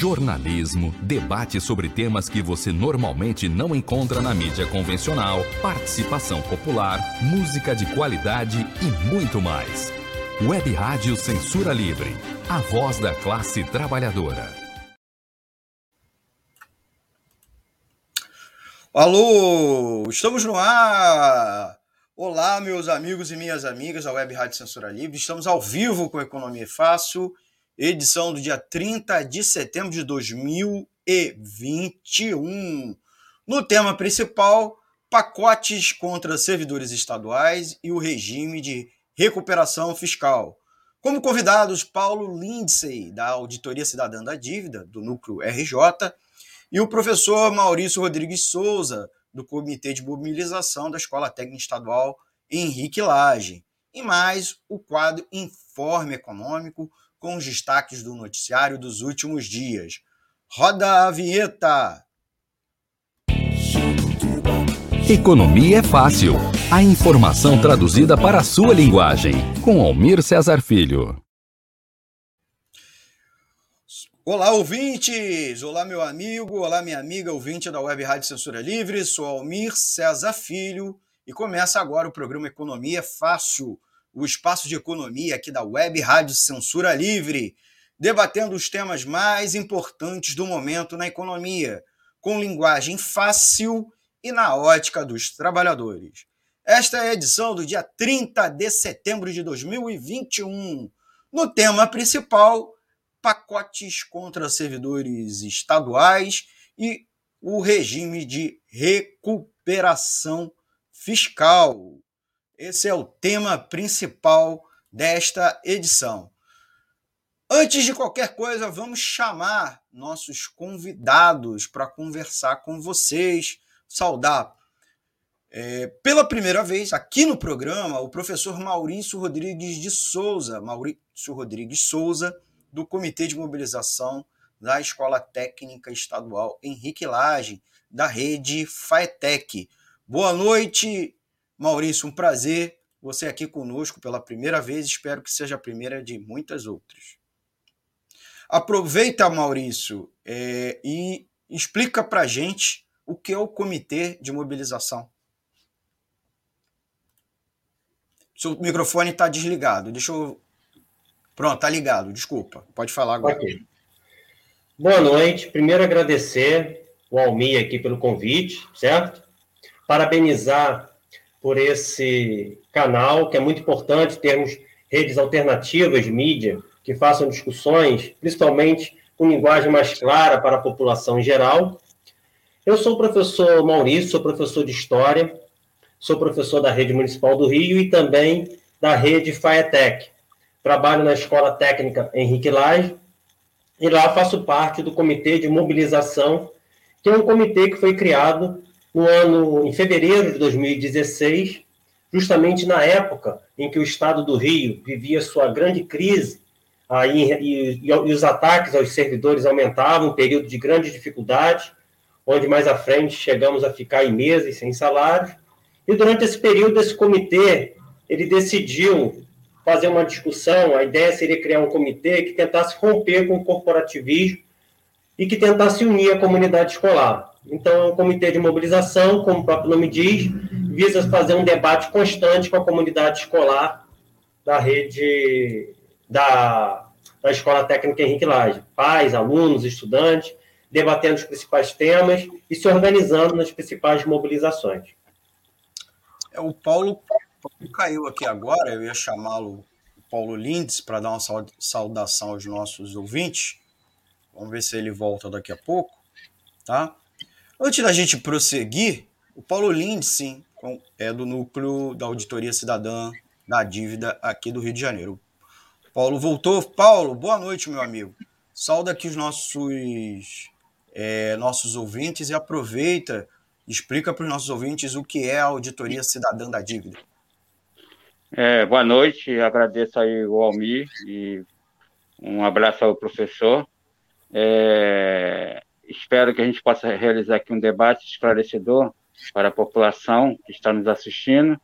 jornalismo, debate sobre temas que você normalmente não encontra na mídia convencional, participação popular, música de qualidade e muito mais. Web Rádio Censura Livre, a voz da classe trabalhadora. Alô, estamos no ar! Olá, meus amigos e minhas amigas da Web Rádio Censura Livre. Estamos ao vivo com Economia Fácil, edição do dia 30 de setembro de 2021. No tema principal, pacotes contra servidores estaduais e o regime de recuperação fiscal. Como convidados, Paulo Lindsay, da Auditoria Cidadã da Dívida, do Núcleo RJ, e o professor Maurício Rodrigues Souza, do Comitê de Mobilização da Escola Técnica Estadual Henrique Lage. E mais o quadro Informe Econômico, com os destaques do noticiário dos últimos dias. Roda a vinheta! Economia é fácil. A informação traduzida para a sua linguagem. Com Almir Cesar Filho. Olá, ouvintes! Olá, meu amigo, olá, minha amiga, ouvinte da Web Rádio Censura Livre. Sou Almir César Filho e começa agora o programa Economia Fácil, o espaço de economia aqui da Web Rádio Censura Livre, debatendo os temas mais importantes do momento na economia, com linguagem fácil e na ótica dos trabalhadores. Esta é a edição do dia 30 de setembro de 2021. No tema principal, pacotes contra servidores estaduais e o regime de recuperação fiscal. Esse é o tema principal desta edição. Antes de qualquer coisa, vamos chamar nossos convidados para conversar com vocês, saudar é, pela primeira vez aqui no programa o professor Maurício Rodrigues de Souza. Maurício Rodrigues Souza do Comitê de Mobilização da Escola Técnica Estadual Henrique Lage, da rede FAETEC. Boa noite, Maurício, um prazer você aqui conosco pela primeira vez, espero que seja a primeira de muitas outras. Aproveita, Maurício, é, e explica para gente o que é o Comitê de Mobilização. Seu microfone está desligado. Deixa eu Pronto, tá ligado, desculpa. Pode falar agora. Okay. Boa noite. Primeiro agradecer o Almi aqui pelo convite, certo? Parabenizar por esse canal, que é muito importante termos redes alternativas de mídia que façam discussões, principalmente com linguagem mais clara para a população em geral. Eu sou o professor Maurício, sou professor de História, sou professor da Rede Municipal do Rio e também da Rede FAETEC, trabalho na Escola Técnica Henrique Lage, e lá faço parte do Comitê de Mobilização, que é um comitê que foi criado no ano, em fevereiro de 2016, justamente na época em que o Estado do Rio vivia sua grande crise, aí, e, e, os ataques aos servidores aumentavam, um período de grande dificuldade, onde mais à frente chegamos a ficar em meses sem salário. E durante esse período, esse comitê ele decidiu fazer uma discussão, a ideia seria criar um comitê que tentasse romper com o corporativismo e que tentasse unir a comunidade escolar. Então, o é comitê de mobilização, como o próprio nome diz, visa fazer um debate constante com a comunidade escolar da rede da, da Escola Técnica Henrique Lage, pais, alunos, estudantes, debatendo os principais temas e se organizando nas principais mobilizações. É, o Paulo caiu aqui agora, eu ia chamá-lo Paulo Lindes para dar uma saudação aos nossos ouvintes. Vamos ver se ele volta daqui a pouco, tá? Antes da gente prosseguir, o Paulo Lindes, sim, é do núcleo da Auditoria Cidadã da Dívida aqui do Rio de Janeiro. Paulo voltou. Paulo, boa noite, meu amigo. Sauda aqui os nossos, é, nossos ouvintes e aproveita, explica para os nossos ouvintes o que é a Auditoria Cidadã da Dívida. É, boa noite, agradeço aí o Almir e um abraço ao professor. É, espero que a gente possa realizar aqui um debate esclarecedor para a população que está nos assistindo.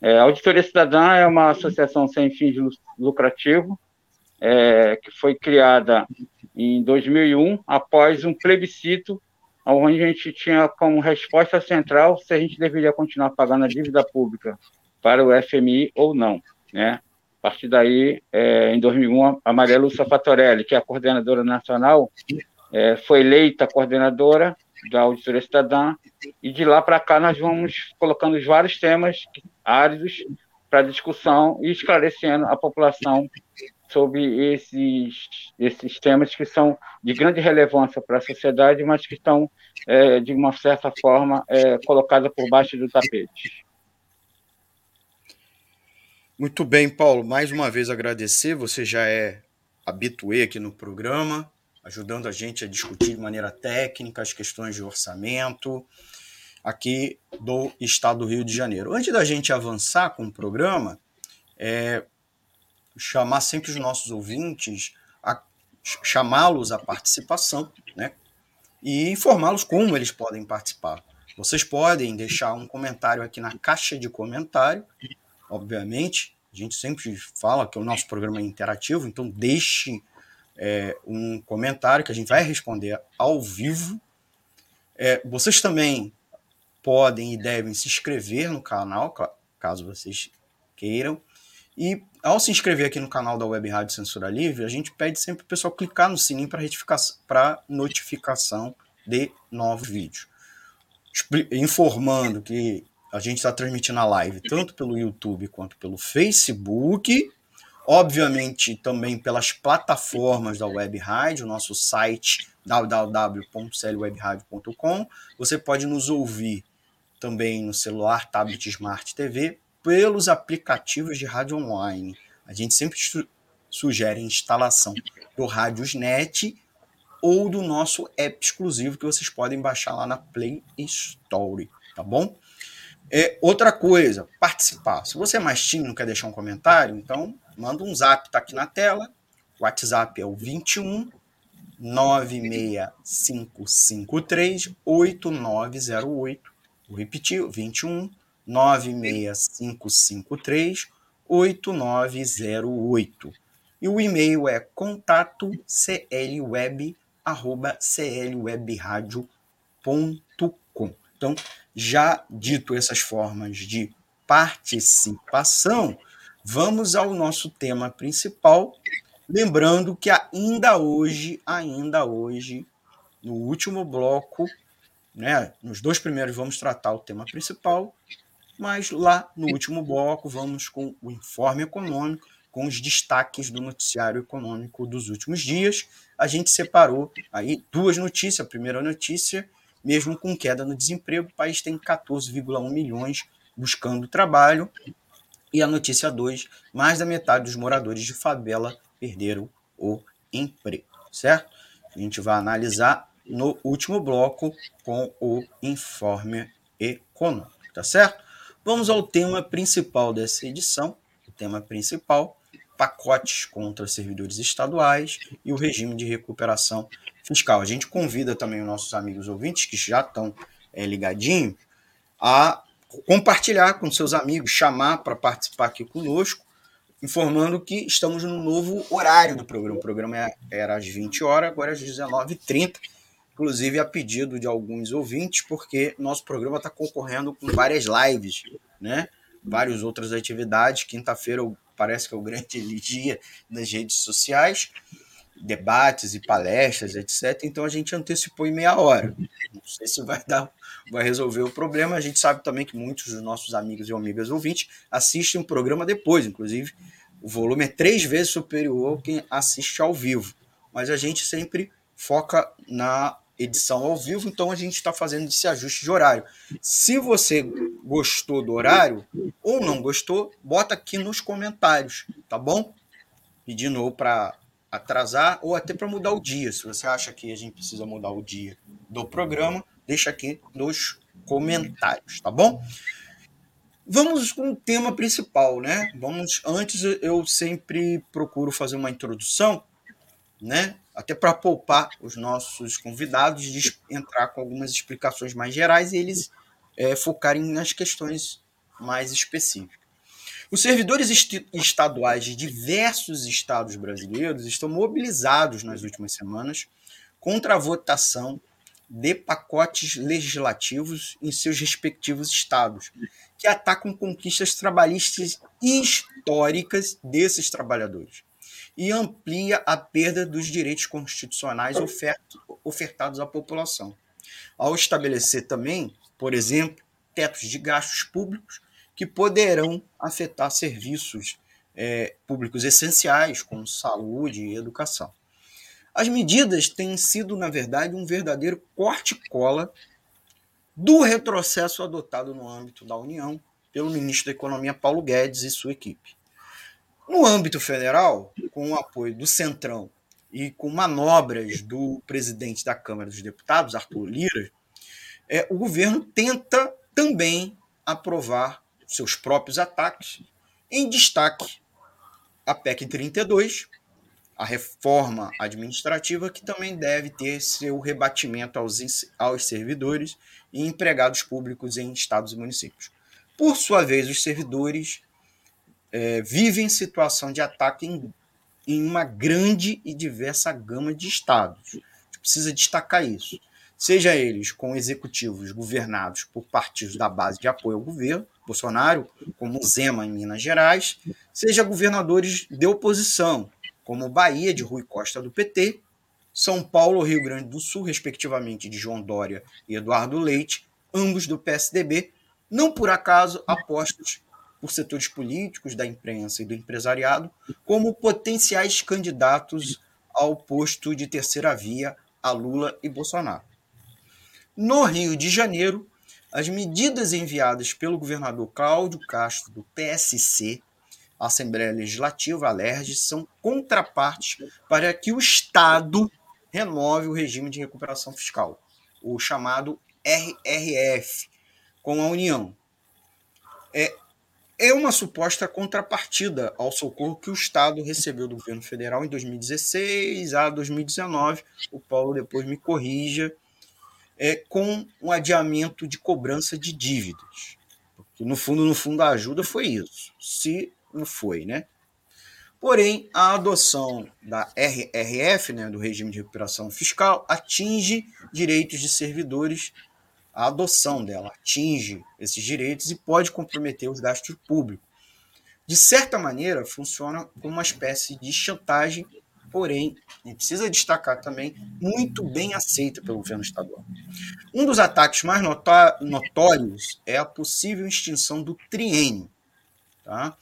É, a Auditoria Cidadã é uma associação sem fins lucrativos é, que foi criada em 2001, após um plebiscito, onde a gente tinha como resposta central se a gente deveria continuar pagando a dívida pública para o FMI ou não, né? A partir daí, é, em 2001, a Maria Lúcia Fatorelli, que é a coordenadora nacional, é, foi eleita coordenadora da Auditoria Cidadã, e de lá para cá nós vamos colocando vários temas áridos para discussão e esclarecendo a população sobre esses, esses temas que são de grande relevância para a sociedade, mas que estão, é, de uma certa forma, é, colocados por baixo do tapete. Muito bem, Paulo. Mais uma vez agradecer. Você já é habituê aqui no programa, ajudando a gente a discutir de maneira técnica as questões de orçamento aqui do estado do Rio de Janeiro. Antes da gente avançar com o programa, é, chamar sempre os nossos ouvintes, chamá-los à participação, né? E informá-los como eles podem participar. Vocês podem deixar um comentário aqui na caixa de comentário obviamente. A gente sempre fala que o nosso programa é interativo, então deixe é, um comentário que a gente vai responder ao vivo. É, vocês também podem e devem se inscrever no canal, caso vocês queiram. E ao se inscrever aqui no canal da Web Rádio Censura Livre, a gente pede sempre o pessoal clicar no sininho para notificação de novos vídeos. Informando que a gente está transmitindo a live tanto pelo YouTube quanto pelo Facebook. Obviamente, também pelas plataformas da Web Rádio, nosso site www.clwebradio.com. Você pode nos ouvir também no celular, tablet, smart TV, pelos aplicativos de rádio online. A gente sempre su sugere a instalação do Radiosnet ou do nosso app exclusivo que vocês podem baixar lá na Play Store, tá bom? É, outra coisa, participar. Se você é mais tímido quer deixar um comentário, então manda um zap, tá aqui na tela. O WhatsApp é o 21 96553 8908. Vou repetir, 21 96553 8908. E o e-mail é contato clwebradio.com. Então, já dito essas formas de participação, vamos ao nosso tema principal, lembrando que ainda hoje, ainda hoje, no último bloco, né, nos dois primeiros vamos tratar o tema principal, mas lá no último bloco vamos com o informe econômico, com os destaques do noticiário econômico dos últimos dias. A gente separou aí duas notícias. A primeira notícia mesmo com queda no desemprego, o país tem 14,1 milhões buscando trabalho. E a notícia 2, mais da metade dos moradores de favela perderam o emprego, certo? A gente vai analisar no último bloco com o informe econômico, tá certo? Vamos ao tema principal dessa edição. O tema principal pacotes contra servidores estaduais e o regime de recuperação fiscal. A gente convida também os nossos amigos ouvintes que já estão é, ligadinhos a compartilhar com seus amigos, chamar para participar aqui conosco, informando que estamos no novo horário do programa. O programa é, era às 20 horas, agora é às 19h30, inclusive a pedido de alguns ouvintes, porque nosso programa está concorrendo com várias lives, né? várias outras atividades. Quinta-feira parece que é o grande dia nas redes sociais debates e palestras, etc. Então a gente antecipou em meia hora. Não sei se vai dar, vai resolver o problema. A gente sabe também que muitos dos nossos amigos e amigas ouvintes assistem o programa depois, inclusive o volume é três vezes superior ao quem assiste ao vivo. Mas a gente sempre foca na edição ao vivo, então a gente está fazendo esse ajuste de horário. Se você gostou do horário ou não gostou, bota aqui nos comentários, tá bom? De novo para atrasar ou até para mudar o dia. Se você acha que a gente precisa mudar o dia do programa, deixa aqui nos comentários, tá bom? Vamos com o tema principal, né? Vamos antes eu sempre procuro fazer uma introdução, né? Até para poupar os nossos convidados de entrar com algumas explicações mais gerais e eles é, focarem nas questões mais específicas. Os servidores estaduais de diversos estados brasileiros estão mobilizados nas últimas semanas contra a votação de pacotes legislativos em seus respectivos estados, que atacam conquistas trabalhistas históricas desses trabalhadores e amplia a perda dos direitos constitucionais ofertados à população, ao estabelecer também, por exemplo, tetos de gastos públicos que poderão afetar serviços é, públicos essenciais, como saúde e educação. As medidas têm sido, na verdade, um verdadeiro corte-cola do retrocesso adotado no âmbito da União pelo ministro da Economia Paulo Guedes e sua equipe. No âmbito federal, com o apoio do Centrão e com manobras do presidente da Câmara dos Deputados, Arthur Lira, é, o governo tenta também aprovar seus próprios ataques, em destaque a PEC 32, a reforma administrativa, que também deve ter seu rebatimento aos, aos servidores e empregados públicos em estados e municípios. Por sua vez, os servidores é, vivem situação de ataque em, em uma grande e diversa gama de estados. Precisa destacar isso. Seja eles com executivos governados por partidos da base de apoio ao governo, Bolsonaro, como Zema em Minas Gerais, seja governadores de oposição, como Bahia de Rui Costa do PT, São Paulo Rio Grande do Sul, respectivamente de João Dória e Eduardo Leite, ambos do PSDB, não por acaso apostos por setores políticos, da imprensa e do empresariado como potenciais candidatos ao posto de terceira via a Lula e Bolsonaro. No Rio de Janeiro, as medidas enviadas pelo governador Cláudio Castro, do PSC, à Assembleia Legislativa, a LERJ, são contrapartes para que o Estado renove o regime de recuperação fiscal, o chamado RRF, com a União. É, é uma suposta contrapartida ao socorro que o Estado recebeu do governo federal em 2016 a 2019. O Paulo depois me corrija é, com um adiamento de cobrança de dívidas. Porque no fundo, no fundo, a ajuda foi isso. Se não foi, né? Porém, a adoção da RRF, né, do regime de recuperação fiscal, atinge direitos de servidores. A adoção dela atinge esses direitos e pode comprometer os gastos públicos. De certa maneira, funciona como uma espécie de chantagem porém, e precisa destacar também, muito bem aceita pelo governo estadual. Um dos ataques mais notórios é a possível extinção do triênio, tá?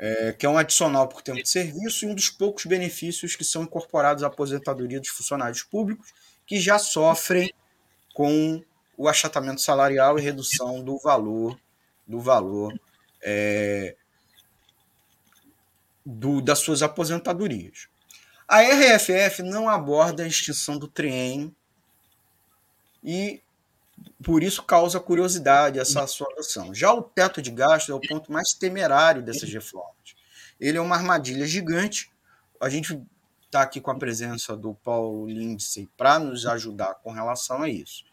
É, que é um adicional por tempo de serviço e um dos poucos benefícios que são incorporados à aposentadoria dos funcionários públicos que já sofrem com o achatamento salarial e redução do valor do valor é, do, das suas aposentadorias. A RFF não aborda a extinção do triênio e por isso causa curiosidade essa sua adoção. Já o teto de gasto é o ponto mais temerário dessas reformas. Ele é uma armadilha gigante. A gente está aqui com a presença do Paulo Lindsay para nos ajudar com relação a isso.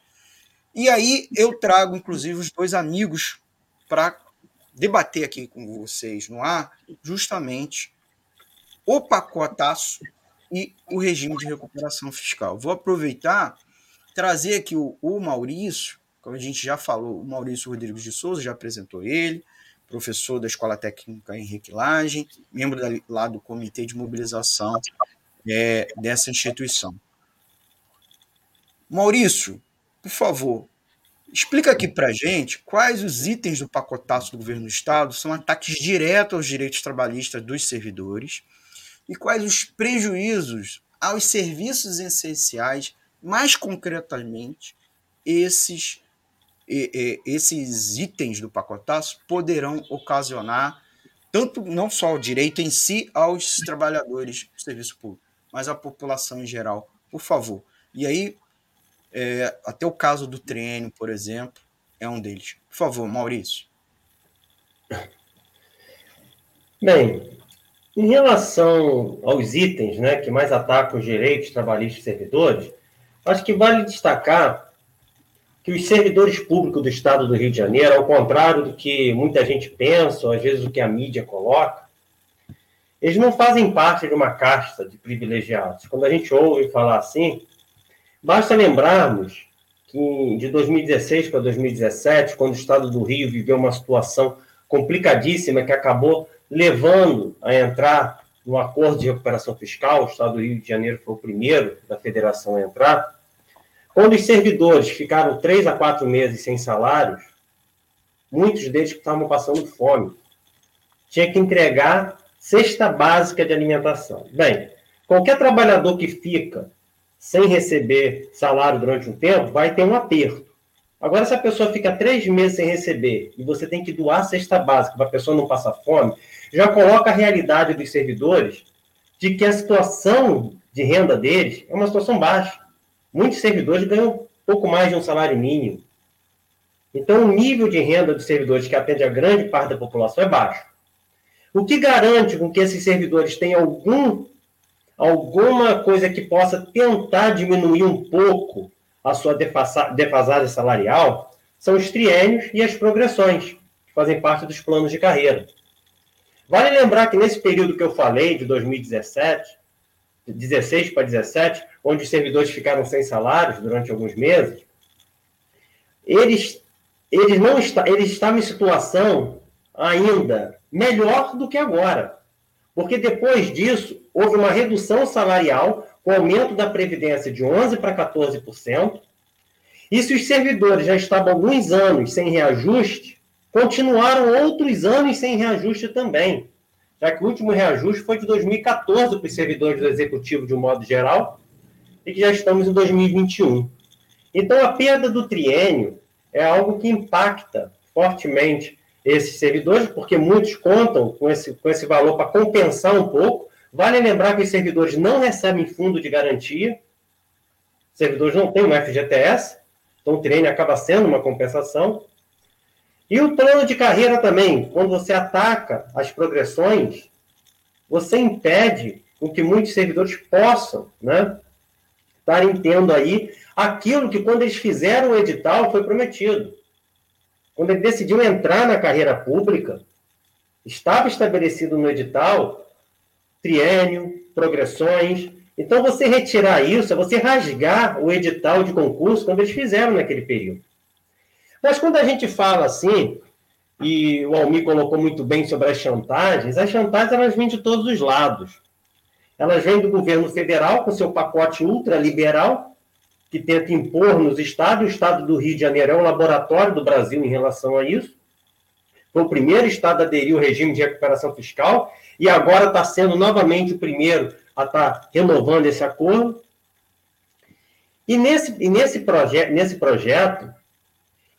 E aí eu trago, inclusive, os dois amigos para debater aqui com vocês no ar, justamente o pacotaço e o regime de recuperação fiscal. Vou aproveitar trazer aqui o, o Maurício, como a gente já falou, o Maurício Rodrigues de Souza já apresentou ele, professor da Escola Técnica Henrique Lage, membro da, lá do Comitê de Mobilização é, dessa instituição. Maurício, por favor, explica aqui para gente quais os itens do pacotaço do governo do Estado são ataques diretos aos direitos trabalhistas dos servidores e quais os prejuízos aos serviços essenciais, mais concretamente, esses, esses itens do pacotaço poderão ocasionar tanto não só o direito em si aos trabalhadores do serviço público, mas à população em geral. Por favor. E aí, é, até o caso do treino, por exemplo, é um deles. Por favor, Maurício. Bem, em relação aos itens né, que mais atacam os direitos trabalhistas e servidores, acho que vale destacar que os servidores públicos do Estado do Rio de Janeiro, ao contrário do que muita gente pensa, ou às vezes o que a mídia coloca, eles não fazem parte de uma casta de privilegiados. Quando a gente ouve falar assim, basta lembrarmos que de 2016 para 2017, quando o Estado do Rio viveu uma situação complicadíssima que acabou levando a entrar no acordo de recuperação fiscal, o Estado do Rio de Janeiro foi o primeiro da federação a entrar, quando os servidores ficaram três a quatro meses sem salários, muitos deles estavam passando fome. Tinha que entregar cesta básica de alimentação. Bem, qualquer trabalhador que fica sem receber salário durante um tempo vai ter um aperto. Agora, se a pessoa fica três meses sem receber e você tem que doar cesta básica para a pessoa não passar fome, já coloca a realidade dos servidores de que a situação de renda deles é uma situação baixa. Muitos servidores ganham pouco mais de um salário mínimo. Então, o nível de renda dos servidores que atende a grande parte da população é baixo. O que garante com que esses servidores tenham algum, alguma coisa que possa tentar diminuir um pouco a sua defasagem salarial são os triênios e as progressões, que fazem parte dos planos de carreira. Vale lembrar que nesse período que eu falei, de 2017, 16 para 17, onde os servidores ficaram sem salários durante alguns meses, eles, eles, não está, eles estavam em situação ainda melhor do que agora. Porque depois disso, houve uma redução salarial, com aumento da Previdência de 11% para 14%. E se os servidores já estavam alguns anos sem reajuste, continuaram outros anos sem reajuste também já que o último reajuste foi de 2014 para os servidores do Executivo de um modo geral, e que já estamos em 2021. Então, a perda do triênio é algo que impacta fortemente esses servidores, porque muitos contam com esse, com esse valor para compensar um pouco. Vale lembrar que os servidores não recebem fundo de garantia, servidores não têm um FGTS, então o triênio acaba sendo uma compensação. E o plano de carreira também, quando você ataca as progressões, você impede com que muitos servidores possam, né, estarem tendo aí aquilo que quando eles fizeram o edital foi prometido. Quando ele decidiu entrar na carreira pública, estava estabelecido no edital triênio, progressões. Então, você retirar isso é você rasgar o edital de concurso quando eles fizeram naquele período. Mas quando a gente fala assim, e o Almir colocou muito bem sobre as chantagens, as chantagens elas vêm de todos os lados. Elas vêm do governo federal com seu pacote ultraliberal, que tenta impor nos estados. O estado do Rio de Janeiro é o laboratório do Brasil em relação a isso. Foi o primeiro estado a aderir ao regime de recuperação fiscal e agora está sendo novamente o primeiro a estar tá renovando esse acordo. E nesse, e nesse, proje nesse projeto,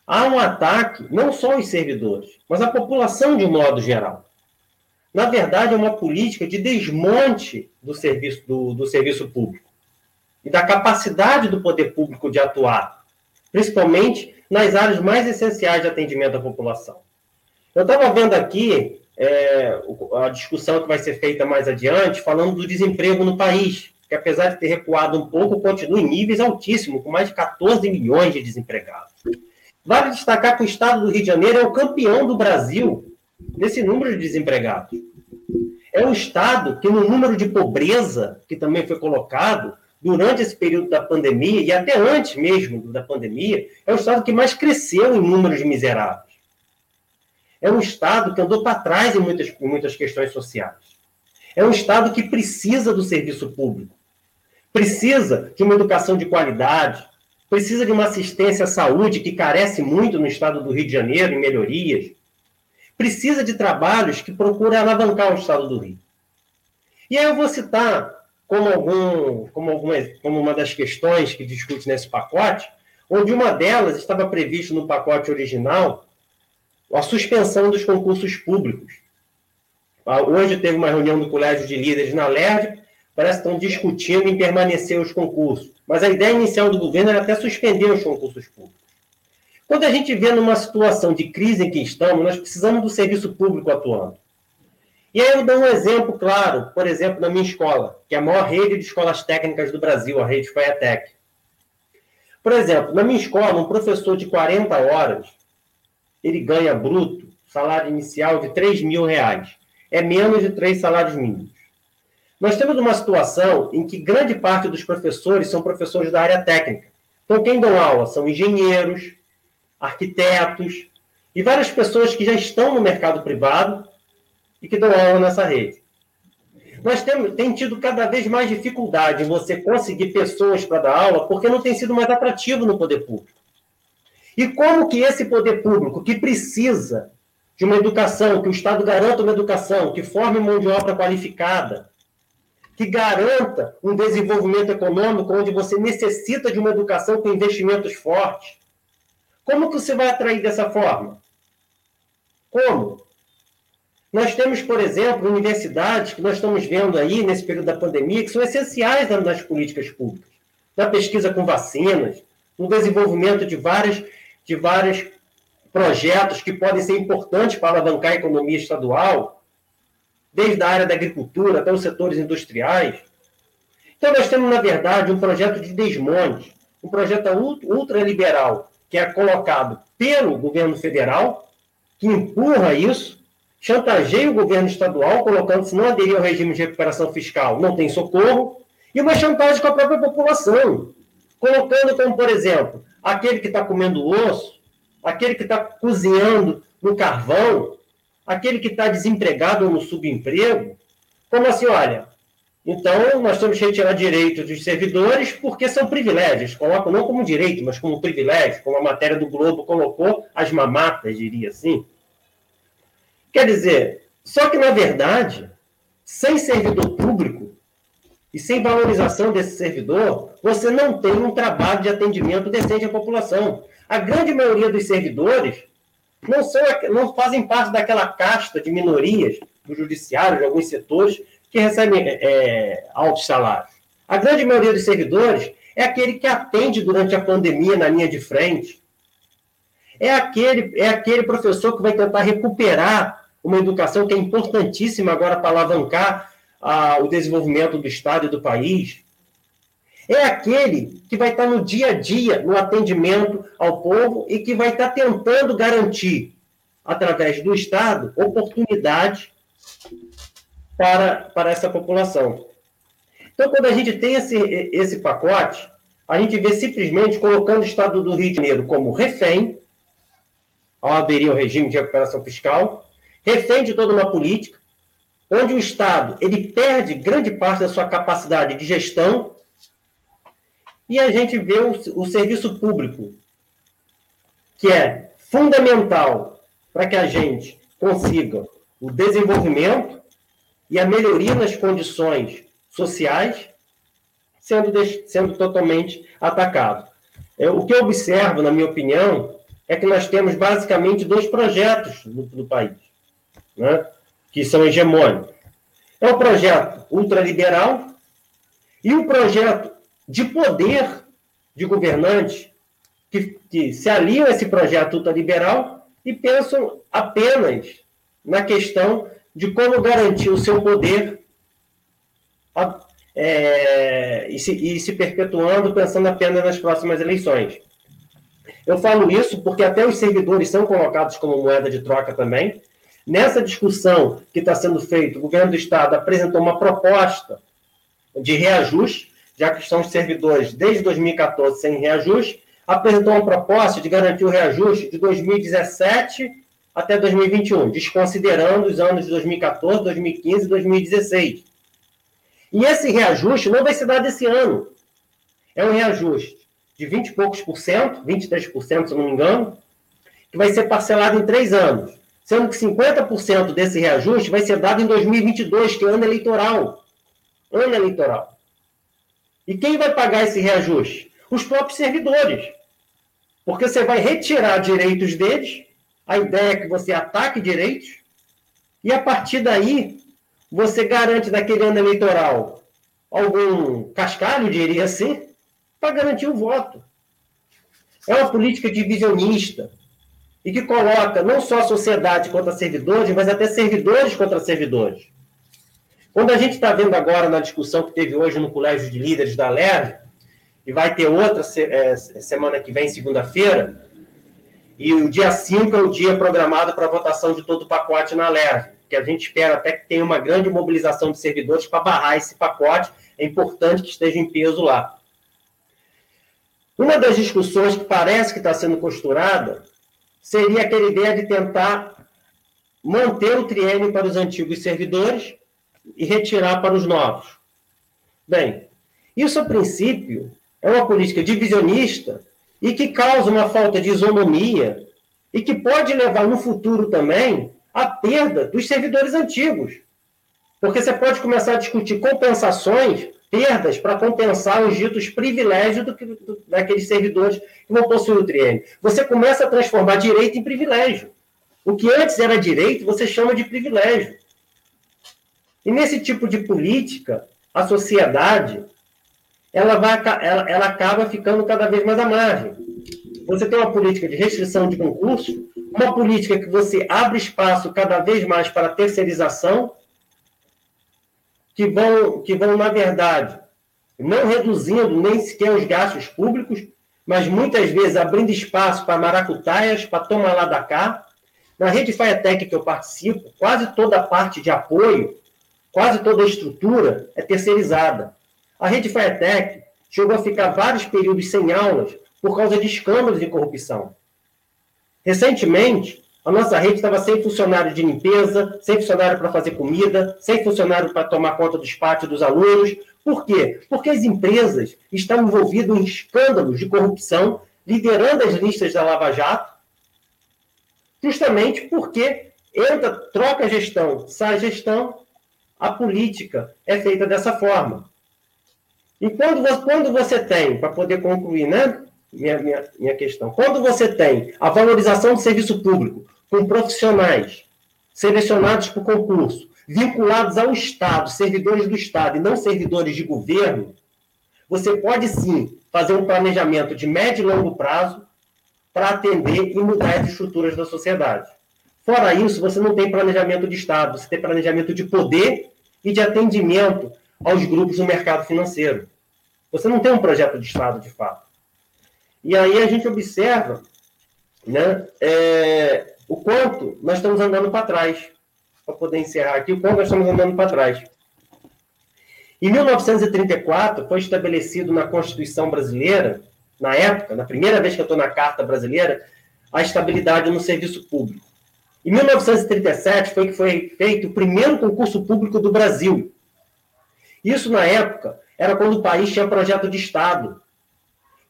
há um ataque não só aos servidores, mas à população de um modo geral. Na verdade, é uma política de desmonte do serviço, do, do serviço público e da capacidade do poder público de atuar, principalmente nas áreas mais essenciais de atendimento à população. Eu estava vendo aqui é, a discussão que vai ser feita mais adiante, falando do desemprego no país, que apesar de ter recuado um pouco, continua em níveis altíssimos, com mais de 14 milhões de desempregados. Vale destacar que o estado do Rio de Janeiro é o campeão do Brasil nesse número de desempregados. É um estado que, no número de pobreza, que também foi colocado, durante esse período da pandemia, e até antes mesmo da pandemia, é o estado que mais cresceu em número de miseráveis. É um estado que andou para trás em muitas, em muitas questões sociais. É um estado que precisa do serviço público, precisa de uma educação de qualidade, precisa de uma assistência à saúde que carece muito no estado do Rio de Janeiro, em melhorias, precisa de trabalhos que procuram alavancar o estado do Rio. E aí eu vou citar como, algum, como, alguma, como uma das questões que discute nesse pacote, onde uma delas estava previsto no pacote original a suspensão dos concursos públicos. Ah, hoje teve uma reunião do Colégio de Líderes na LERD, parece que estão discutindo em permanecer os concursos. Mas a ideia inicial do governo era até suspender os concursos públicos. Quando a gente vê numa situação de crise em que estamos, nós precisamos do serviço público atuando. E aí eu dou um exemplo claro, por exemplo, da minha escola, que é a maior rede de escolas técnicas do Brasil, a rede FAIATEC. Por exemplo, na minha escola, um professor de 40 horas, ele ganha bruto, salário inicial de 3 mil reais. É menos de três salários mínimos. Nós temos uma situação em que grande parte dos professores são professores da área técnica. Então, quem dão aula são engenheiros, arquitetos e várias pessoas que já estão no mercado privado e que dão aula nessa rede. Nós temos tem tido cada vez mais dificuldade em você conseguir pessoas para dar aula, porque não tem sido mais atrativo no poder público. E como que esse poder público, que precisa de uma educação, que o Estado garanta uma educação, que forme mão de obra qualificada, que garanta um desenvolvimento econômico onde você necessita de uma educação com investimentos fortes. Como que você vai atrair dessa forma? Como? Nós temos, por exemplo, universidades que nós estamos vendo aí nesse período da pandemia que são essenciais nas políticas públicas, na pesquisa com vacinas, no desenvolvimento de várias de vários projetos que podem ser importantes para alavancar a economia estadual, desde a área da agricultura até os setores industriais. Então, nós temos, na verdade, um projeto de desmonte, um projeto ultraliberal, que é colocado pelo governo federal, que empurra isso, chantageia o governo estadual, colocando, se não aderir ao regime de recuperação fiscal, não tem socorro, e uma chantagem com a própria população, colocando como, por exemplo, aquele que está comendo osso, aquele que está cozinhando no carvão, aquele que está desempregado ou no subemprego, como assim, olha, então nós temos que retirar direitos dos servidores porque são privilégios, colocam não como direito, mas como privilégio, como a matéria do Globo colocou, as mamatas, diria assim. Quer dizer, só que na verdade, sem servidor público e sem valorização desse servidor, você não tem um trabalho de atendimento decente à população. A grande maioria dos servidores não, são, não fazem parte daquela casta de minorias do judiciário, de alguns setores, que recebem é, é, altos salários. A grande maioria dos servidores é aquele que atende durante a pandemia na linha de frente. É aquele, é aquele professor que vai tentar recuperar uma educação que é importantíssima agora para alavancar ah, o desenvolvimento do Estado e do país é aquele que vai estar no dia a dia, no atendimento ao povo e que vai estar tentando garantir, através do Estado, oportunidade para, para essa população. Então, quando a gente tem esse, esse pacote, a gente vê simplesmente colocando o Estado do Rio de Janeiro como refém, ao aderir ao regime de recuperação fiscal, refém de toda uma política, onde o Estado ele perde grande parte da sua capacidade de gestão e a gente vê o, o serviço público, que é fundamental para que a gente consiga o desenvolvimento e a melhoria nas condições sociais, sendo, sendo totalmente atacado. É, o que eu observo, na minha opinião, é que nós temos basicamente dois projetos no, no país, né, que são hegemônicos. É o projeto ultraliberal e o projeto de poder de governantes que, que se aliam a esse projeto ultraliberal e pensam apenas na questão de como garantir o seu poder é, e, se, e se perpetuando pensando apenas nas próximas eleições. Eu falo isso porque até os servidores são colocados como moeda de troca também. Nessa discussão que está sendo feita, o governo do Estado apresentou uma proposta de reajuste já que são os servidores desde 2014 sem reajuste, apresentou uma proposta de garantir o reajuste de 2017 até 2021, desconsiderando os anos de 2014, 2015 e 2016. E esse reajuste não vai ser dado esse ano. É um reajuste de 20 e poucos por cento, 23%, se eu não me engano, que vai ser parcelado em três anos, sendo que 50% desse reajuste vai ser dado em 2022, que é ano eleitoral. Ano eleitoral. E quem vai pagar esse reajuste? Os próprios servidores. Porque você vai retirar direitos deles, a ideia é que você ataque direitos, e a partir daí você garante naquele ano eleitoral algum cascalho, diria assim, para garantir o voto. É uma política divisionista e que coloca não só a sociedade contra servidores, mas até servidores contra servidores. Quando a gente está vendo agora na discussão que teve hoje no Colégio de Líderes da LERJ, e vai ter outra é, semana que vem, segunda-feira, e o dia 5 é o dia programado para votação de todo o pacote na LERV, que a gente espera até que tenha uma grande mobilização de servidores para barrar esse pacote. É importante que esteja em peso lá. Uma das discussões que parece que está sendo costurada seria aquela ideia de tentar manter o triênio para os antigos servidores e retirar para os novos. Bem, isso a princípio é uma política divisionista e que causa uma falta de isonomia e que pode levar no futuro também à perda dos servidores antigos. Porque você pode começar a discutir compensações perdas para compensar os ditos privilégios do do, daqueles servidores que vão possuir o triênio. Você começa a transformar direito em privilégio. O que antes era direito, você chama de privilégio. E nesse tipo de política, a sociedade ela, vai, ela, ela acaba ficando cada vez mais à margem. Você tem uma política de restrição de concurso, uma política que você abre espaço cada vez mais para terceirização, que vão, que vão, na verdade, não reduzindo nem sequer os gastos públicos, mas muitas vezes abrindo espaço para maracutaias, para tomar lá da cá. Na rede Firetech que eu participo, quase toda a parte de apoio, quase toda a estrutura é terceirizada. A rede Firetech chegou a ficar vários períodos sem aulas por causa de escândalos de corrupção. Recentemente, a nossa rede estava sem funcionário de limpeza, sem funcionário para fazer comida, sem funcionário para tomar conta dos pátios dos alunos. Por quê? Porque as empresas estão envolvidas em escândalos de corrupção, liderando as listas da Lava Jato, justamente porque entra, troca a gestão, sai a gestão, a política é feita dessa forma. E quando, quando você tem, para poder concluir, né? Minha, minha, minha questão. Quando você tem a valorização do serviço público, com profissionais selecionados por concurso, vinculados ao Estado, servidores do Estado e não servidores de governo, você pode sim fazer um planejamento de médio e longo prazo para atender e mudar as estruturas da sociedade. Fora isso, você não tem planejamento de Estado, você tem planejamento de poder e de atendimento aos grupos do mercado financeiro. Você não tem um projeto de Estado, de fato. E aí a gente observa né, é, o quanto nós estamos andando para trás. Para poder encerrar aqui, o quanto nós estamos andando para trás. Em 1934, foi estabelecido na Constituição brasileira, na época, na primeira vez que eu estou na Carta Brasileira, a estabilidade no serviço público. Em 1937 foi que foi feito o primeiro concurso público do Brasil. Isso, na época, era quando o país tinha projeto de Estado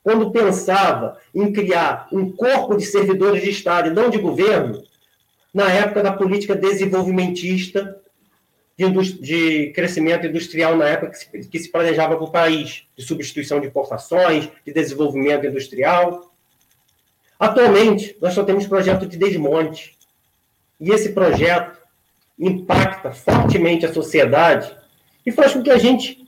quando pensava em criar um corpo de servidores de Estado e não de governo, na época da política desenvolvimentista de, de crescimento industrial, na época que se, que se planejava para o país, de substituição de importações, de desenvolvimento industrial. Atualmente, nós só temos projeto de desmonte. E esse projeto impacta fortemente a sociedade e faz com que a gente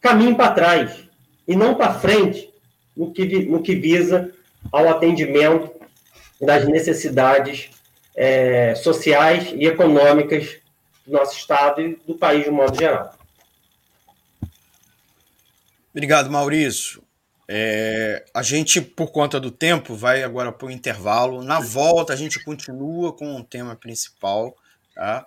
caminhe para trás e não para frente, no que, no que visa ao atendimento das necessidades é, sociais e econômicas do nosso Estado e do país de um modo geral. Obrigado, Maurício. É, a gente, por conta do tempo, vai agora para o intervalo. Na volta, a gente continua com o tema principal, tá?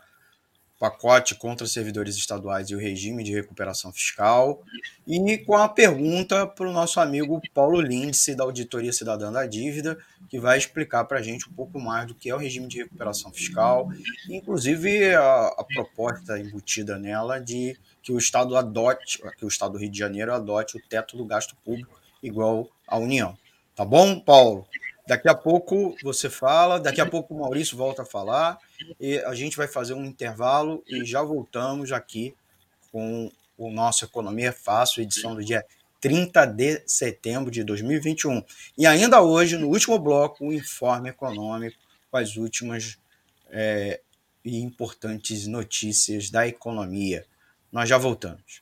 pacote contra servidores estaduais e o regime de recuperação fiscal, e com a pergunta para o nosso amigo Paulo Lindsay, da Auditoria Cidadã da Dívida, que vai explicar para a gente um pouco mais do que é o regime de recuperação fiscal, inclusive a, a, proposta embutida nela de que o Estado adote, que o Estado do Rio de Janeiro adote o teto do gasto público igual à União. Tá bom, Paulo? Daqui a pouco você fala, daqui a pouco o Maurício volta a falar e a gente vai fazer um intervalo e já voltamos aqui com o nosso Economia Fácil, edição do dia 30 de setembro de 2021. E ainda hoje, no último bloco, o informe econômico com as últimas é, e importantes notícias da economia. Nós já voltamos.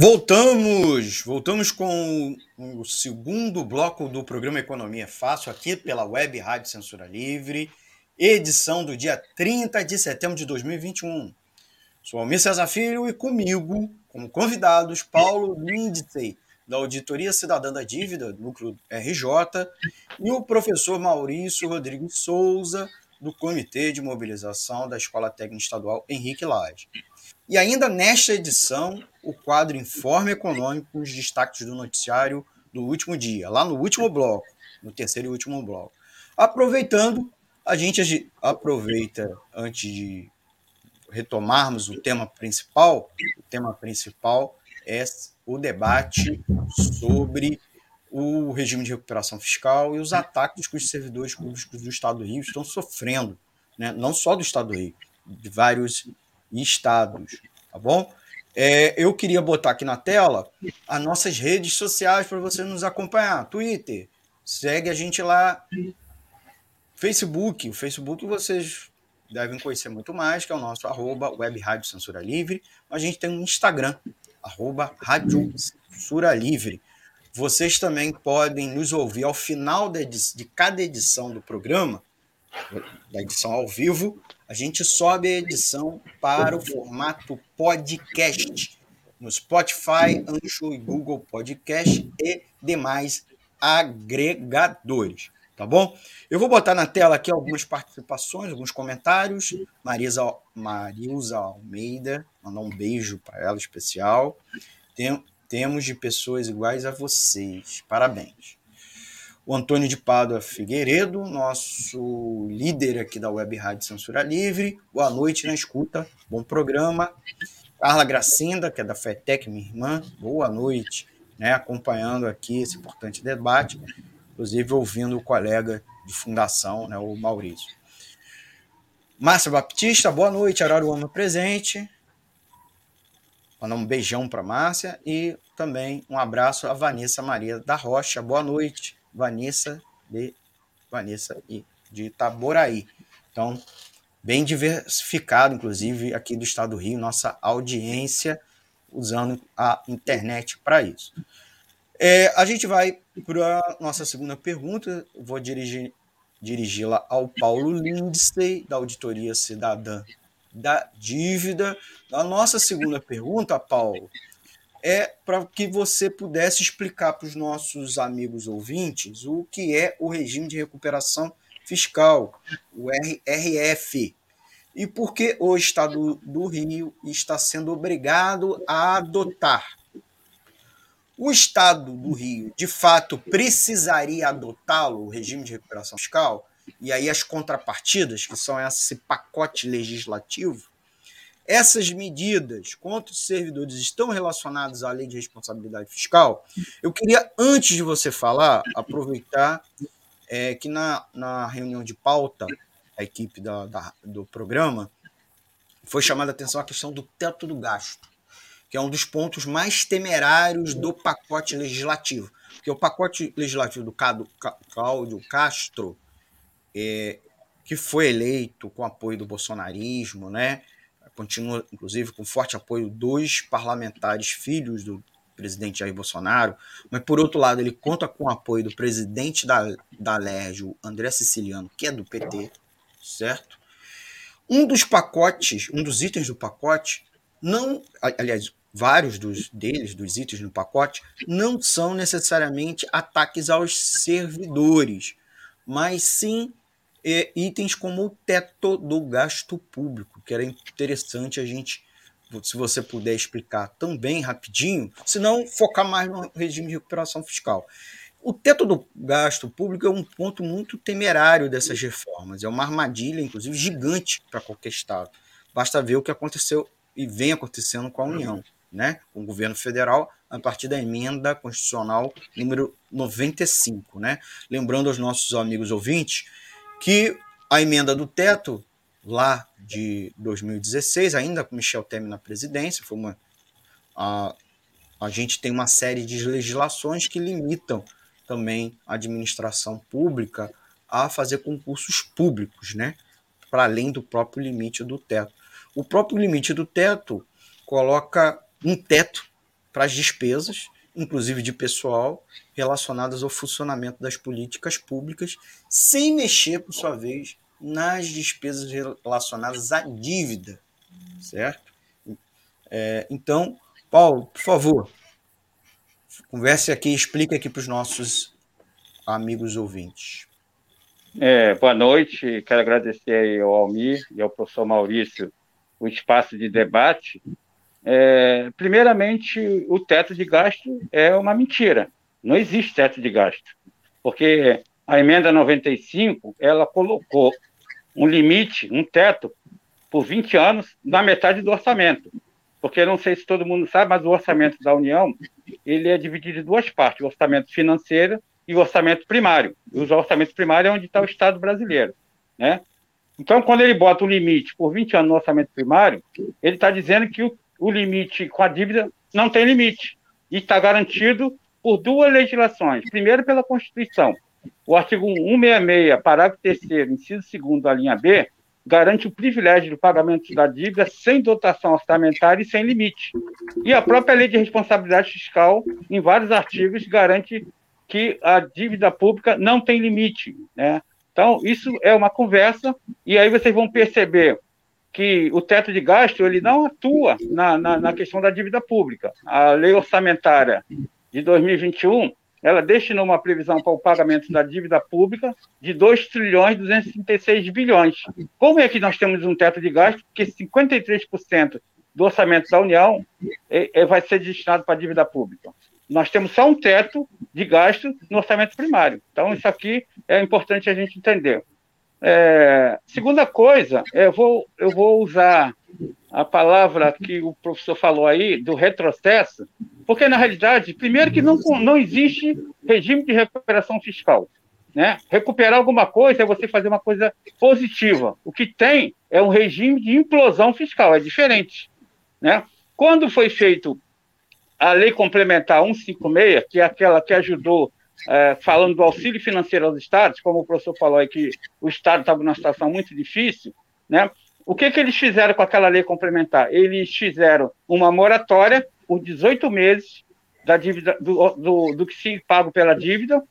Voltamos, voltamos com o segundo bloco do programa Economia Fácil, aqui pela Web Rádio Censura Livre, edição do dia 30 de setembro de 2021. Sou Almir César Filho e comigo, como convidados, Paulo Lindsay, da Auditoria Cidadã da Dívida, núcleo RJ, e o professor Maurício Rodrigues Souza, do Comitê de Mobilização da Escola Técnica Estadual Henrique Lage. E ainda nesta edição, o quadro Informe Econômico, os destaques do noticiário do último dia, lá no último bloco, no terceiro e último bloco. Aproveitando, a gente aproveita, antes de retomarmos o tema principal, o tema principal é o debate sobre o regime de recuperação fiscal e os ataques que os servidores públicos do Estado do Rio estão sofrendo, né? não só do Estado do Rio, de vários estados, tá bom? É, eu queria botar aqui na tela as nossas redes sociais para você nos acompanhar. Twitter, segue a gente lá. Facebook, o Facebook vocês devem conhecer muito mais, que é o nosso arroba Web Rádio Censura Livre. A gente tem um Instagram, arroba Rádio Censura Livre. Vocês também podem nos ouvir ao final de, de cada edição do programa, da edição ao vivo, a gente sobe a edição para o formato podcast no Spotify, Ancho e Google Podcast e demais agregadores, tá bom? Eu vou botar na tela aqui algumas participações, alguns comentários. Marisa, Marilza Almeida, mandar um beijo para ela especial. Tem, temos de pessoas iguais a vocês. Parabéns o Antônio de Pádua Figueiredo, nosso líder aqui da Web Rádio Censura Livre. Boa noite na escuta, bom programa. Carla Gracinda, que é da FETEC, minha irmã, boa noite, né, acompanhando aqui esse importante debate, inclusive ouvindo o colega de fundação, né, o Maurício. Márcia Baptista, boa noite, Araruama presente. Mandar um beijão para Márcia e também um abraço a Vanessa Maria da Rocha, boa noite. Vanessa de Vanessa e de Itaboraí. Então, bem diversificado, inclusive aqui do estado do Rio, nossa audiência usando a internet para isso. É, a gente vai para a nossa segunda pergunta. Vou dirigir dirigi-la ao Paulo Lindsay, da Auditoria Cidadã da Dívida. A nossa segunda pergunta, Paulo, é para que você pudesse explicar para os nossos amigos ouvintes o que é o regime de recuperação fiscal, o RRF. e por que o Estado do Rio está sendo obrigado a adotar. O Estado do Rio, de fato, precisaria adotá-lo, o regime de recuperação fiscal, e aí as contrapartidas, que são esse pacote legislativo, essas medidas contra os servidores estão relacionadas à lei de responsabilidade fiscal? Eu queria, antes de você falar, aproveitar é, que na, na reunião de pauta, a equipe da, da, do programa foi chamada a atenção a questão do teto do gasto, que é um dos pontos mais temerários do pacote legislativo. Porque o pacote legislativo do Cláudio Castro, é, que foi eleito com apoio do bolsonarismo, né? Continua, inclusive, com forte apoio dos parlamentares filhos do presidente Jair Bolsonaro, mas, por outro lado, ele conta com o apoio do presidente da, da LERJ, André Siciliano, que é do PT, certo? Um dos pacotes, um dos itens do pacote, não, aliás, vários dos deles, dos itens no pacote, não são necessariamente ataques aos servidores, mas sim itens como o teto do gasto público, que era interessante a gente, se você puder explicar também rapidinho, se não focar mais no regime de recuperação fiscal. O teto do gasto público é um ponto muito temerário dessas reformas, é uma armadilha, inclusive, gigante para qualquer Estado. Basta ver o que aconteceu e vem acontecendo com a União, né? com o governo federal, a partir da emenda constitucional número 95. Né? Lembrando aos nossos amigos ouvintes que a emenda do teto, lá de 2016, ainda com Michel Temer na presidência, foi uma. A, a gente tem uma série de legislações que limitam também a administração pública a fazer concursos públicos, né? Para além do próprio limite do teto. O próprio limite do teto coloca um teto para as despesas inclusive de pessoal, relacionadas ao funcionamento das políticas públicas, sem mexer, por sua vez, nas despesas relacionadas à dívida, certo? É, então, Paulo, por favor, converse aqui, explique aqui para os nossos amigos ouvintes. É, boa noite, quero agradecer ao Almir e ao professor Maurício o espaço de debate é, primeiramente, o teto de gasto é uma mentira. Não existe teto de gasto, porque a emenda 95 ela colocou um limite, um teto por 20 anos na metade do orçamento. Porque não sei se todo mundo sabe, mas o orçamento da União ele é dividido em duas partes: o orçamento financeiro e o orçamento primário. E o orçamento primário é onde está o Estado brasileiro, né? Então, quando ele bota o limite por 20 anos no orçamento primário, ele está dizendo que o, o limite com a dívida não tem limite. E está garantido por duas legislações. Primeiro, pela Constituição. O artigo 166, parágrafo 3, inciso 2, a linha B, garante o privilégio do pagamento da dívida sem dotação orçamentária e sem limite. E a própria Lei de Responsabilidade Fiscal, em vários artigos, garante que a dívida pública não tem limite. Né? Então, isso é uma conversa, e aí vocês vão perceber que o teto de gasto ele não atua na, na, na, questão da dívida pública. A lei orçamentária de 2021 ela destinou uma previsão para o pagamento da dívida pública de 2 trilhões 236 bilhões. Como é que nós temos um teto de gasto que 53% do orçamento da União é, é, vai ser destinado para a dívida pública? Nós temos só um teto de gasto no orçamento primário. Então, isso aqui é importante a gente entender. É, segunda coisa, eu vou, eu vou usar a palavra que o professor falou aí, do retrocesso, porque, na realidade, primeiro que não, não existe regime de recuperação fiscal. Né? Recuperar alguma coisa é você fazer uma coisa positiva. O que tem é um regime de implosão fiscal, é diferente. Né? Quando foi feito a lei complementar 156, que é aquela que ajudou é, falando do auxílio financeiro aos estados, como o professor falou aí que o estado estava numa situação muito difícil, né? O que, que eles fizeram com aquela lei complementar? Eles fizeram uma moratória por 18 meses da dívida, do, do, do que se pago pela dívida,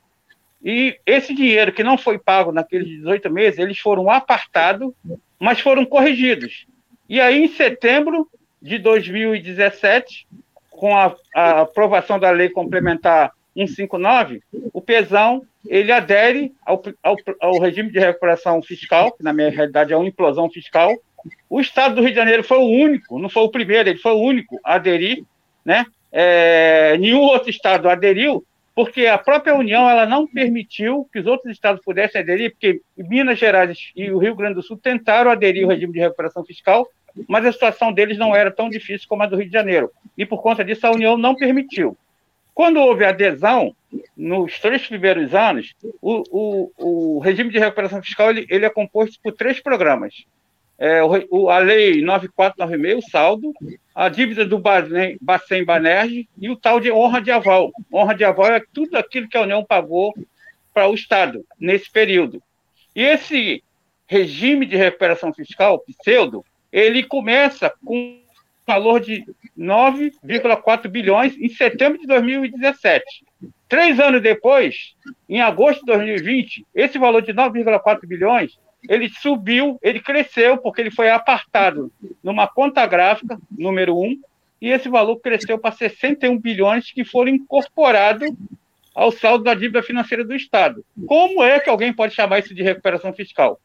e esse dinheiro que não foi pago naqueles 18 meses, eles foram apartados, mas foram corrigidos. E aí, em setembro de 2017, com a, a aprovação da lei complementar 159, o pesão ele adere ao, ao, ao, regime de recuperação fiscal, que na minha realidade é uma implosão fiscal, o Estado do Rio de Janeiro foi o único, não foi o primeiro, ele foi o único a aderir, né? É, nenhum outro Estado aderiu, porque a própria União ela não permitiu que os outros estados pudessem aderir, porque Minas Gerais e o Rio Grande do Sul tentaram aderir ao regime de recuperação fiscal, mas a situação deles não era tão difícil como a do Rio de Janeiro. E por conta disso a União não permitiu. Quando houve adesão, nos três primeiros anos, o, o, o regime de recuperação fiscal ele, ele é composto por três programas. É, o, a Lei 9496, o saldo, a dívida do Bacen Banerj e o tal de honra de aval. Honra de aval é tudo aquilo que a União pagou para o Estado nesse período. E esse regime de recuperação fiscal, pseudo, ele começa com valor de 9,4 bilhões em setembro de 2017. Três anos depois, em agosto de 2020, esse valor de 9,4 bilhões ele subiu, ele cresceu, porque ele foi apartado numa conta gráfica, número 1, e esse valor cresceu para 61 bilhões que foram incorporados ao saldo da dívida financeira do Estado. Como é que alguém pode chamar isso de recuperação fiscal?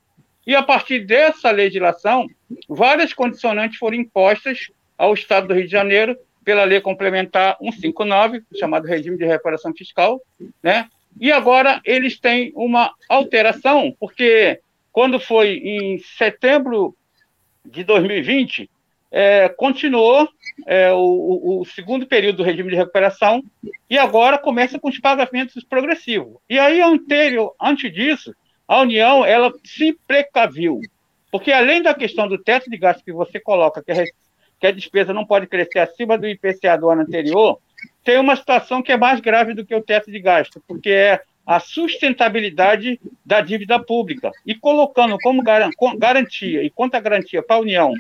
E a partir dessa legislação, várias condicionantes foram impostas ao Estado do Rio de Janeiro pela Lei Complementar 159, chamado Regime de Recuperação Fiscal, né? E agora eles têm uma alteração, porque quando foi em setembro de 2020, é, continuou é, o, o, segundo período do regime de recuperação e agora começa com os pagamentos progressivos. E aí, anterior, antes disso, a União ela se precaviu, porque além da questão do teto de gasto que você coloca, que a, que a despesa não pode crescer acima do IPCA do ano anterior, tem uma situação que é mais grave do que o teto de gasto, porque é a sustentabilidade da dívida pública. E colocando como garantia e conta garantia para a União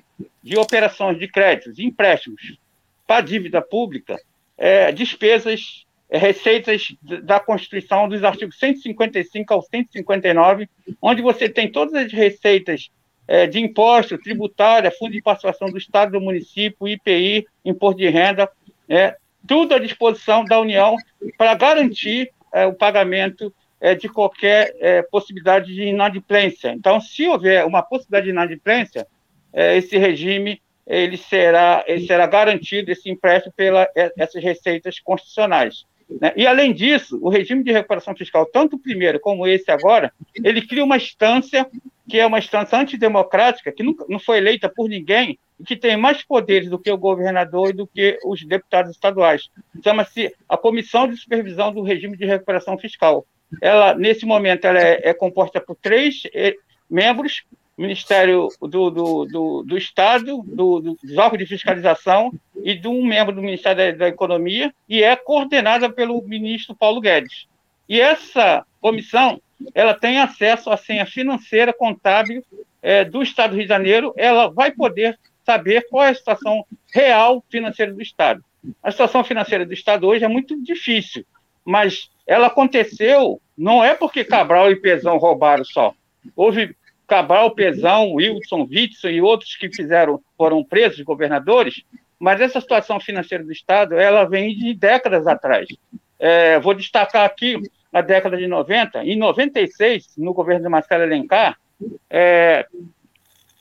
de operações de créditos e empréstimos para a dívida pública, é, despesas, é, receitas da Constituição dos artigos 155 ao 159, onde você tem todas as receitas é, de imposto, tributária, fundo de participação do Estado, do município, IPI, imposto de renda, é, tudo à disposição da União para garantir é, o pagamento é, de qualquer é, possibilidade de inadimplência. Então, se houver uma possibilidade de inadimplência, é, esse regime ele será, ele será garantido, esse empréstimo, pelas essas receitas constitucionais. Né? E, além disso, o regime de recuperação fiscal, tanto o primeiro como esse agora, ele cria uma instância que é uma instância antidemocrática, que nunca, não foi eleita por ninguém, e que tem mais poderes do que o governador e do que os deputados estaduais. Chama-se a Comissão de Supervisão do Regime de Recuperação Fiscal. Ela, nesse momento, ela é, é composta por três eh, membros, Ministério do, do, do, do Estado, do, dos órgãos de fiscalização e de um membro do Ministério da, da Economia, e é coordenada pelo ministro Paulo Guedes. E essa comissão ela tem acesso à senha financeira contábil é, do Estado do Rio de Janeiro, ela vai poder saber qual é a situação real financeira do Estado. A situação financeira do Estado hoje é muito difícil, mas ela aconteceu não é porque Cabral e Pezão roubaram só. Houve Cabral, Pezão, Wilson, Witson e outros que fizeram foram presos, governadores, mas essa situação financeira do Estado ela vem de décadas atrás. É, vou destacar aqui na década de 90. Em 96, no governo de Marcelo Alencar, é,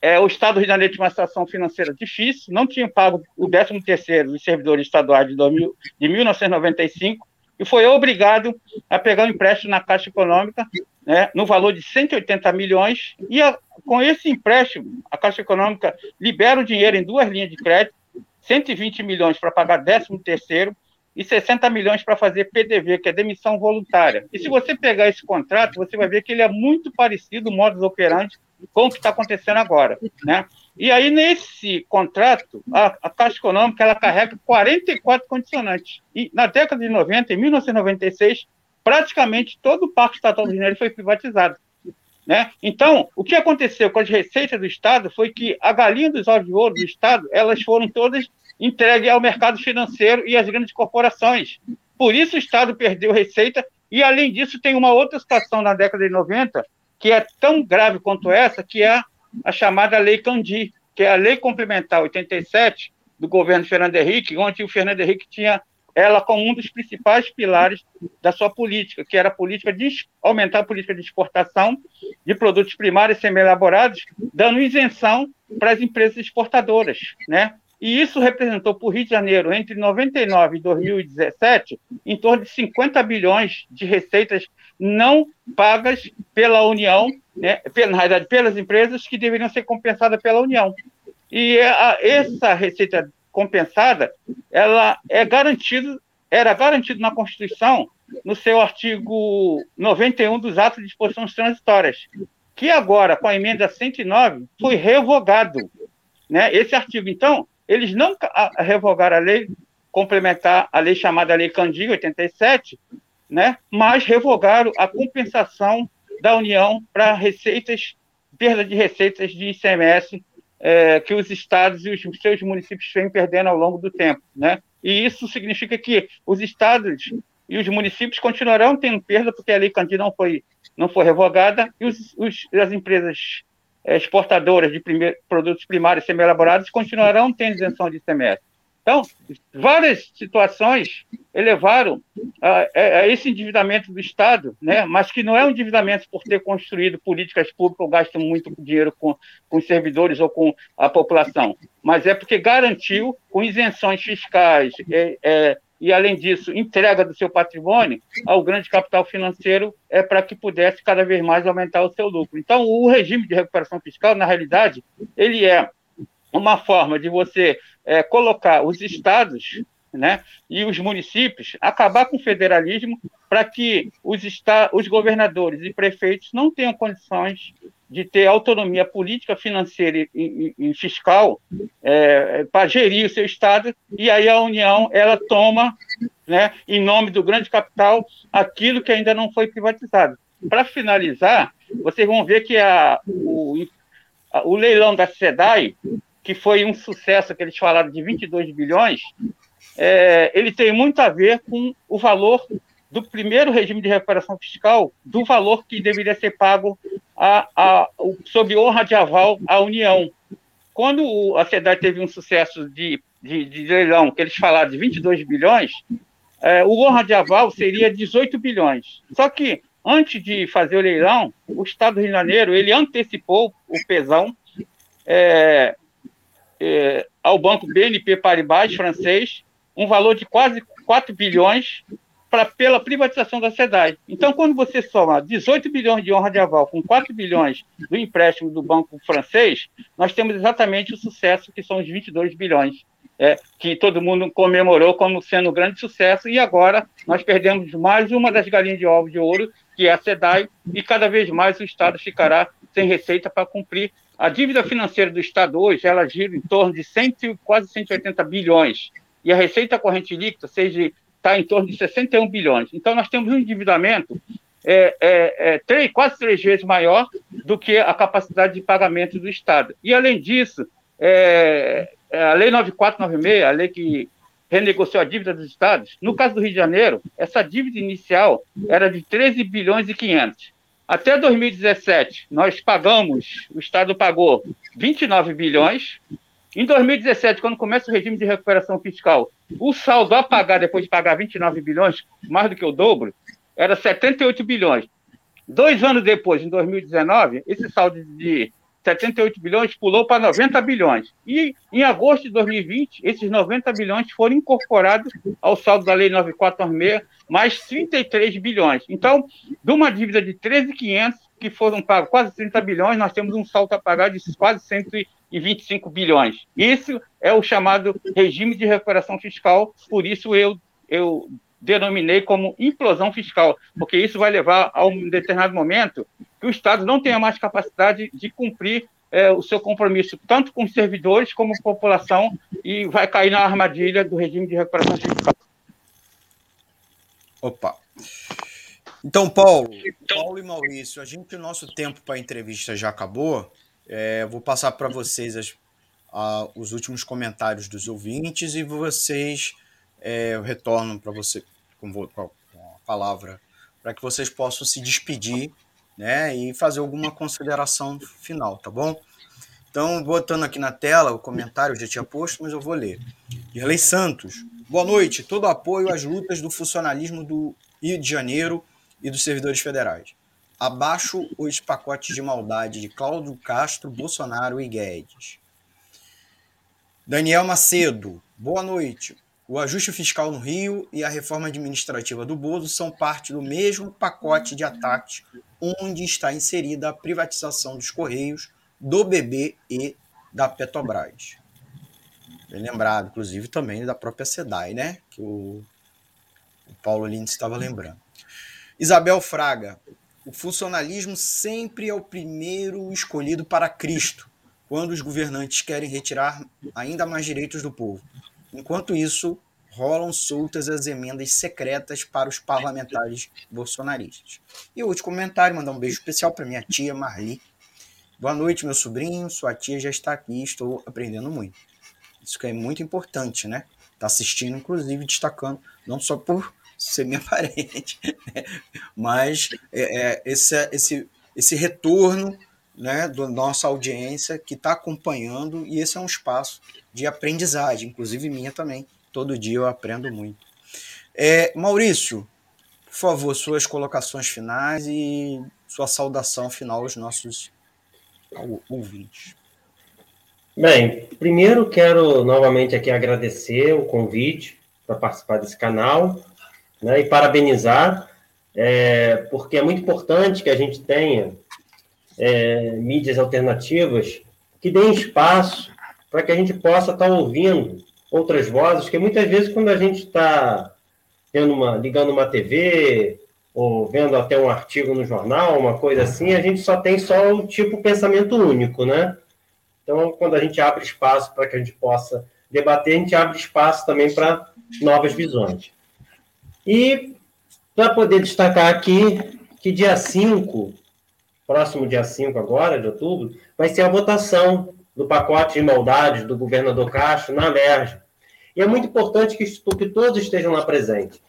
é, o Estado do Rio de Janeiro tinha uma situação financeira difícil, não tinha pago o 13º dos servidores estaduais de, 2000, de 1995 e foi obrigado a pegar um empréstimo na Caixa Econômica né, no valor de 180 milhões e a, com esse empréstimo a Caixa Econômica libera o dinheiro em duas linhas de crédito, 120 milhões para pagar 13º e 60 milhões para fazer PDV, que é demissão voluntária. E se você pegar esse contrato, você vai ver que ele é muito parecido, modus operandi, com o que está acontecendo agora. Né? E aí, nesse contrato, a, a Caixa Econômica ela carrega 44 condicionantes. E na década de 90, em 1996, praticamente todo o Parque Estatal do Janeiro foi privatizado. Né? Então, o que aconteceu com as receitas do Estado foi que a galinha dos ovos de ouro do Estado, elas foram todas entregue ao mercado financeiro e às grandes corporações. Por isso o Estado perdeu receita e, além disso, tem uma outra situação na década de 90 que é tão grave quanto essa, que é a chamada Lei Candi, que é a Lei Complementar 87 do governo Fernando Henrique, onde o Fernando Henrique tinha ela como um dos principais pilares da sua política, que era a política de aumentar a política de exportação de produtos primários semi-elaborados, dando isenção para as empresas exportadoras, né? E isso representou para o Rio de Janeiro, entre 99 e 2017, em torno de 50 bilhões de receitas não pagas pela União, né, na realidade, pelas empresas que deveriam ser compensadas pela União. E essa receita compensada, ela é garantida, era garantida na Constituição, no seu artigo 91 dos atos de disposições transitórias, que agora, com a emenda 109, foi revogado. Né? Esse artigo, então, eles não revogaram a lei complementar, a lei chamada Lei Candia, 87, né? mas revogaram a compensação da União para receitas, perda de receitas de ICMS é, que os estados e os seus municípios vêm perdendo ao longo do tempo. Né? E isso significa que os estados e os municípios continuarão tendo perda, porque a Lei Candia não foi, não foi revogada, e os, os, as empresas é, exportadoras de primeir, produtos primários semi-elaborados continuarão tendo isenção de ICMS. Então, várias situações elevaram a, a, esse endividamento do Estado, né, mas que não é um endividamento por ter construído políticas públicas ou gasto muito dinheiro com, com os servidores ou com a população, mas é porque garantiu, com isenções fiscais, é, é, e, além disso, entrega do seu patrimônio ao grande capital financeiro é para que pudesse cada vez mais aumentar o seu lucro. Então, o regime de recuperação fiscal, na realidade, ele é uma forma de você é, colocar os estados né, e os municípios, acabar com o federalismo para que os, os governadores e prefeitos não tenham condições de ter autonomia política, financeira e, e, e fiscal é, para gerir o seu Estado, e aí a União ela toma, né, em nome do grande capital, aquilo que ainda não foi privatizado. Para finalizar, vocês vão ver que a, o, a, o leilão da SEDAI, que foi um sucesso, que eles falaram de 22 bilhões, é, ele tem muito a ver com o valor do primeiro regime de recuperação fiscal do valor que deveria ser pago a, a, sob honra de aval à União. Quando a SEDAI teve um sucesso de, de, de leilão, que eles falaram de 22 bilhões, é, o honra de aval seria 18 bilhões. Só que, antes de fazer o leilão, o Estado do Rio de Janeiro ele antecipou o pesão é, é, ao banco BNP Paribas francês um valor de quase 4 bilhões pra, pela privatização da SEDAI. Então, quando você soma 18 bilhões de honra de aval com 4 bilhões do empréstimo do banco francês, nós temos exatamente o sucesso que são os 22 bilhões, é, que todo mundo comemorou como sendo um grande sucesso, e agora nós perdemos mais uma das galinhas de ovos de ouro, que é a SEDAI, e cada vez mais o Estado ficará sem receita para cumprir. A dívida financeira do Estado hoje, ela gira em torno de 100, quase 180 bilhões, e a receita corrente líquida, seja está em torno de 61 bilhões. Então, nós temos um endividamento é, é, é, três, quase três vezes maior do que a capacidade de pagamento do Estado. E, além disso, é, é a Lei 9496, a lei que renegociou a dívida dos estados, no caso do Rio de Janeiro, essa dívida inicial era de 13 bilhões e 500. Até 2017, nós pagamos, o Estado pagou 29 bilhões, em 2017, quando começa o regime de recuperação fiscal, o saldo a pagar depois de pagar 29 bilhões, mais do que o dobro, era 78 bilhões. Dois anos depois, em 2019, esse saldo de 78 bilhões pulou para 90 bilhões. E em agosto de 2020, esses 90 bilhões foram incorporados ao saldo da Lei 9496, mais 33 bilhões. Então, de uma dívida de 13.500, que foram pagos quase 30 bilhões, nós temos um saldo a pagar de quase 100 e 25 bilhões. Isso é o chamado regime de recuperação fiscal, por isso eu, eu denominei como implosão fiscal, porque isso vai levar a um determinado momento que o Estado não tenha mais capacidade de cumprir é, o seu compromisso, tanto com os servidores como com a população, e vai cair na armadilha do regime de recuperação fiscal. Opa. Então, Paulo, Paulo e Maurício, a gente, o nosso tempo para a entrevista já acabou. É, vou passar para vocês as, a, os últimos comentários dos ouvintes e vocês é, retornam para você com, com a palavra para que vocês possam se despedir né, e fazer alguma consideração final, tá bom? Então, botando aqui na tela o comentário, eu já tinha posto, mas eu vou ler. Irlei Santos, boa noite. Todo apoio às lutas do funcionalismo do Rio de Janeiro e dos servidores federais. Abaixo os pacotes de maldade de Cláudio Castro, Bolsonaro e Guedes. Daniel Macedo, boa noite. O ajuste fiscal no Rio e a reforma administrativa do Bozo são parte do mesmo pacote de ataques onde está inserida a privatização dos Correios, do BB e da Petrobras. Bem lembrado, inclusive, também da própria SEDAI, né? Que o, o Paulo Lins estava lembrando. Isabel Fraga, o funcionalismo sempre é o primeiro escolhido para Cristo, quando os governantes querem retirar ainda mais direitos do povo. Enquanto isso, rolam soltas as emendas secretas para os parlamentares bolsonaristas. E o último comentário, mandar um beijo especial para minha tia Marli. Boa noite, meu sobrinho. Sua tia já está aqui, estou aprendendo muito. Isso que é muito importante, né? Está assistindo, inclusive, destacando, não só por ser minha parente, né? mas é, é, esse, esse, esse retorno né, da nossa audiência que está acompanhando, e esse é um espaço de aprendizagem, inclusive minha também. Todo dia eu aprendo muito. É, Maurício, por favor, suas colocações finais e sua saudação final aos nossos ouvintes. Bem, primeiro quero novamente aqui agradecer o convite para participar desse canal né, e parabenizar, é, porque é muito importante que a gente tenha é, mídias alternativas que deem espaço para que a gente possa estar tá ouvindo outras vozes, que muitas vezes quando a gente está ligando uma TV ou vendo até um artigo no jornal, uma coisa assim, a gente só tem só o tipo pensamento único, né? Então, quando a gente abre espaço para que a gente possa debater, a gente abre espaço também para novas visões. E para poder destacar aqui que dia 5, próximo dia 5 agora, de outubro, vai ser a votação do pacote de maldades do governador Castro na LERJ. E é muito importante que, que todos estejam lá presentes.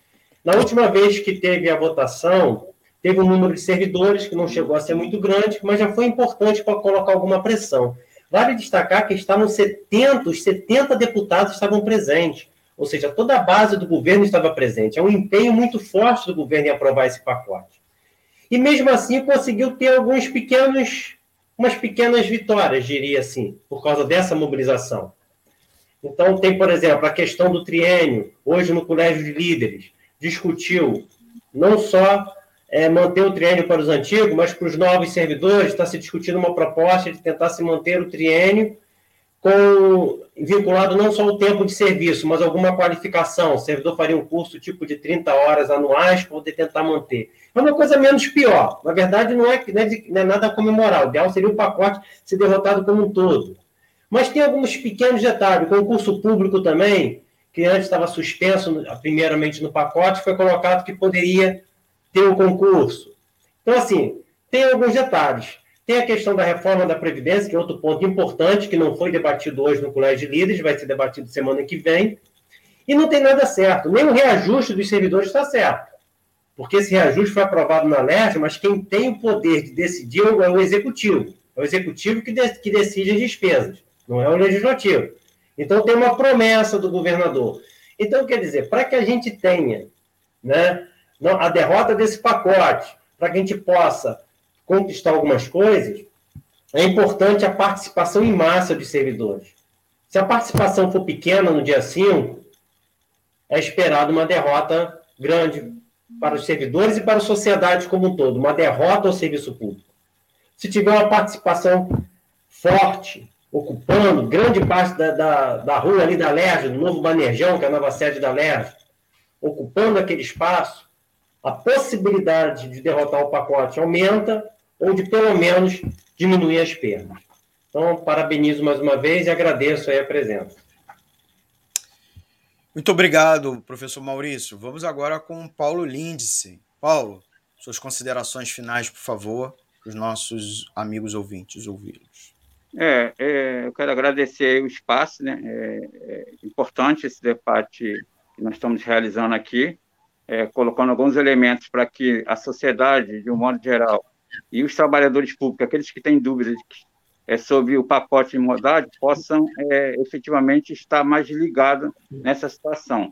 Na última vez que teve a votação, teve um número de servidores que não chegou a ser muito grande, mas já foi importante para colocar alguma pressão. Vale destacar que estavam 70, os 70 deputados estavam presentes, ou seja, toda a base do governo estava presente. É um empenho muito forte do governo em aprovar esse pacote. E mesmo assim conseguiu ter alguns pequenos umas pequenas vitórias, diria assim, por causa dessa mobilização. Então, tem, por exemplo, a questão do triênio. Hoje, no Colégio de Líderes, discutiu não só é, manter o triênio para os antigos, mas para os novos servidores, está se discutindo uma proposta de tentar se manter o triênio com, vinculado não só ao tempo de serviço, mas alguma qualificação. O servidor faria um curso tipo de 30 horas anuais para poder tentar manter. É uma coisa menos pior. Na verdade, não é, não é, não é nada comemorar. O ideal seria o pacote ser derrotado como um todo. Mas tem alguns pequenos detalhes. O concurso público também, que antes estava suspenso, primeiramente no pacote, foi colocado que poderia ter o um concurso. Então, assim, tem alguns detalhes. Tem a questão da reforma da Previdência, que é outro ponto importante, que não foi debatido hoje no Colégio de Líderes, vai ser debatido semana que vem. E não tem nada certo. Nem o reajuste dos servidores está certo. Porque esse reajuste foi aprovado na LERJ, mas quem tem o poder de decidir é o Executivo. É o Executivo que, de, que decide as despesas, não é o Legislativo. Então tem uma promessa do governador. Então, quer dizer, para que a gente tenha né, a derrota desse pacote, para que a gente possa conquistar algumas coisas, é importante a participação em massa dos servidores. Se a participação for pequena no dia 5, é esperado uma derrota grande para os servidores e para a sociedade como um todo, uma derrota ao serviço público. Se tiver uma participação forte, ocupando grande parte da, da, da rua ali da LERJ, do novo Manejão, que é a nova sede da LERJ, ocupando aquele espaço, a possibilidade de derrotar o pacote aumenta ou de pelo menos diminuir as perdas. Então, parabenizo mais uma vez e agradeço aí a presença. Muito obrigado, professor Maurício. Vamos agora com Paulo Lindsay. Paulo, suas considerações finais, por favor, para os nossos amigos ouvintes ouvi-los. É, é, eu quero agradecer o espaço, né? É, é, importante esse debate que nós estamos realizando aqui, é, colocando alguns elementos para que a sociedade, de um modo geral, e os trabalhadores públicos, aqueles que têm dúvidas é, sobre o pacote de modalidade, possam é, efetivamente estar mais ligados nessa situação.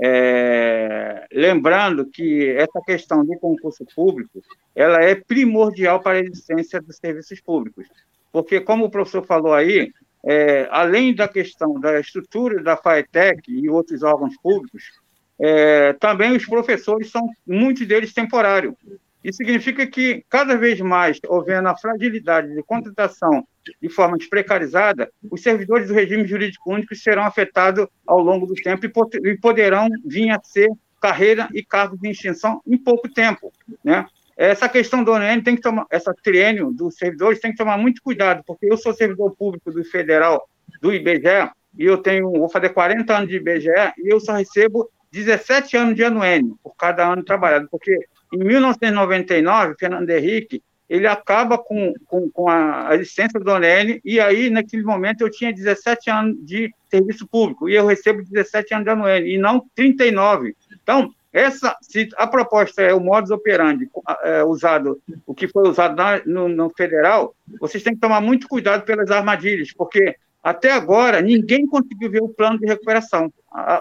É, lembrando que essa questão do concurso público, ela é primordial para a existência dos serviços públicos, porque como o professor falou aí, é, além da questão da estrutura da FAETEC e outros órgãos públicos, é, também os professores são, muitos deles, temporários. Isso significa que, cada vez mais, havendo a fragilidade de contratação de forma precarizada, os servidores do regime jurídico único serão afetados ao longo do tempo e poderão vir a ser carreira e cargos de extinção em pouco tempo, né? Essa questão do ONN tem que tomar, essa triênio dos servidores tem que tomar muito cuidado, porque eu sou servidor público do federal do IBGE e eu tenho, vou fazer 40 anos de IBGE e eu só recebo 17 anos de anuênio por cada ano trabalhado, porque em 1999, Fernando Henrique, ele acaba com, com, com a, a, licença do ONN, e aí, naquele momento, eu tinha 17 anos de serviço público, e eu recebo 17 anos de anuênio, e não 39. Então, essa, se a proposta é o modus operandi é, usado, o que foi usado na, no, no, federal, vocês têm que tomar muito cuidado pelas armadilhas, porque até agora ninguém conseguiu ver o plano de recuperação.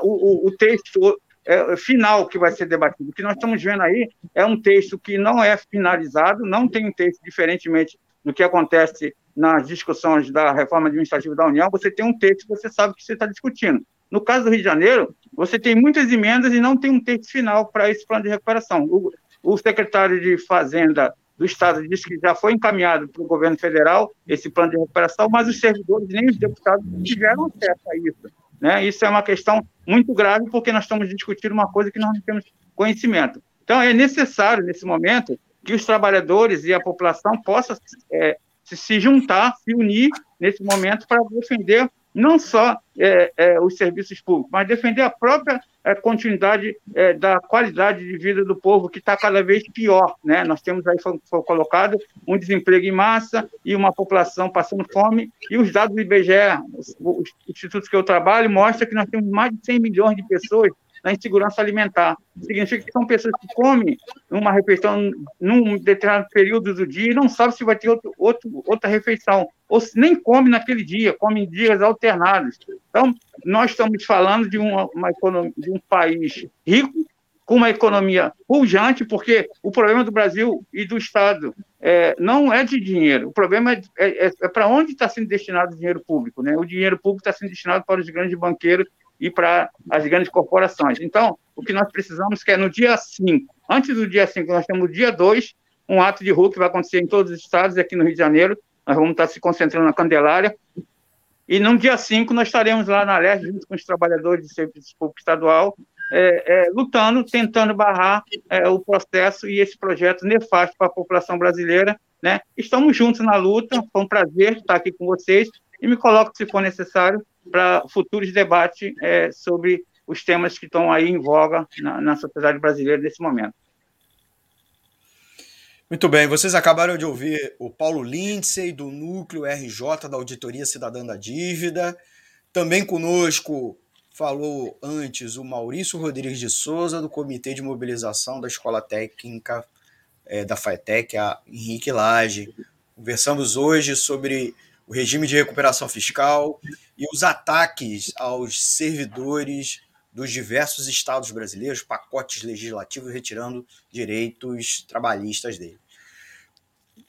o, o, texto é, final que vai ser debatido. O que nós estamos vendo aí é um texto que não é finalizado, não tem um texto diferentemente do que acontece nas discussões da reforma administrativa da União, você tem um texto você sabe que você está discutindo. No caso do Rio de Janeiro, você tem muitas emendas e não tem um texto final para esse plano de recuperação. O, o secretário de Fazenda do Estado disse que já foi encaminhado para o governo federal esse plano de recuperação, mas os servidores nem os deputados tiveram acesso a isso. Né? Isso é uma questão muito grave, porque nós estamos discutindo uma coisa que nós não temos conhecimento. Então, é necessário, nesse momento, que os trabalhadores e a população possam é, se juntar, se unir nesse momento para defender não só é, é, os serviços públicos, mas defender a própria é, continuidade é, da qualidade de vida do povo, que está cada vez pior. Né? Nós temos aí, foi, foi, colocado, um desemprego em massa e uma população passando fome, e os dados do IBGE, os, os institutos que eu trabalho, mostram que nós temos mais de 100 milhões de pessoas na insegurança alimentar. Significa que são pessoas que comem uma refeição num determinado período do dia e não sabem se vai ter outro, outro, outra refeição, ou nem come naquele dia, come em dias alternados. Então, nós estamos falando de, uma, uma economia, de um país rico, com uma economia pujante, porque o problema do Brasil e do Estado é, não é de dinheiro, o problema é, é, é para onde está sendo destinado o dinheiro público. Né? O dinheiro público está sendo destinado para os grandes banqueiros e para as grandes corporações. Então, o que nós precisamos é no dia 5, antes do dia 5, nós temos o dia 2, um ato de rua que vai acontecer em todos os estados, aqui no Rio de Janeiro, nós vamos estar se concentrando na Candelária, e no dia 5 nós estaremos lá na Leste, junto com os trabalhadores de serviço público estadual, é, é, lutando, tentando barrar é, o processo e esse projeto nefasto para a população brasileira. Né? Estamos juntos na luta, foi um prazer estar aqui com vocês e me coloco, se for necessário, para futuros debates é, sobre os temas que estão aí em voga na, na sociedade brasileira nesse momento. Muito bem, vocês acabaram de ouvir o Paulo Lindsay, do Núcleo RJ da Auditoria Cidadã da Dívida. Também conosco falou antes o Maurício Rodrigues de Souza, do Comitê de Mobilização da Escola Técnica é, da FATEC, a Henrique Lage. Conversamos hoje sobre o regime de recuperação fiscal e os ataques aos servidores dos diversos estados brasileiros, pacotes legislativos retirando direitos trabalhistas dele.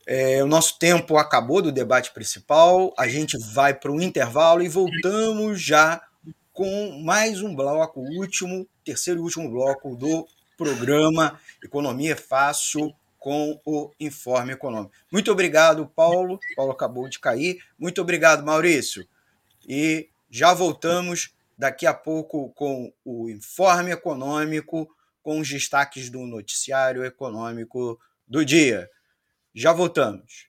É, o nosso tempo acabou do debate principal, a gente vai para um intervalo e voltamos já com mais um bloco, o último, terceiro e último bloco do programa Economia Fácil com o Informe Econômico. Muito obrigado, Paulo. Paulo acabou de cair. Muito obrigado, Maurício. E já voltamos daqui a pouco com o Informe Econômico, com os destaques do noticiário econômico do dia. Já voltamos.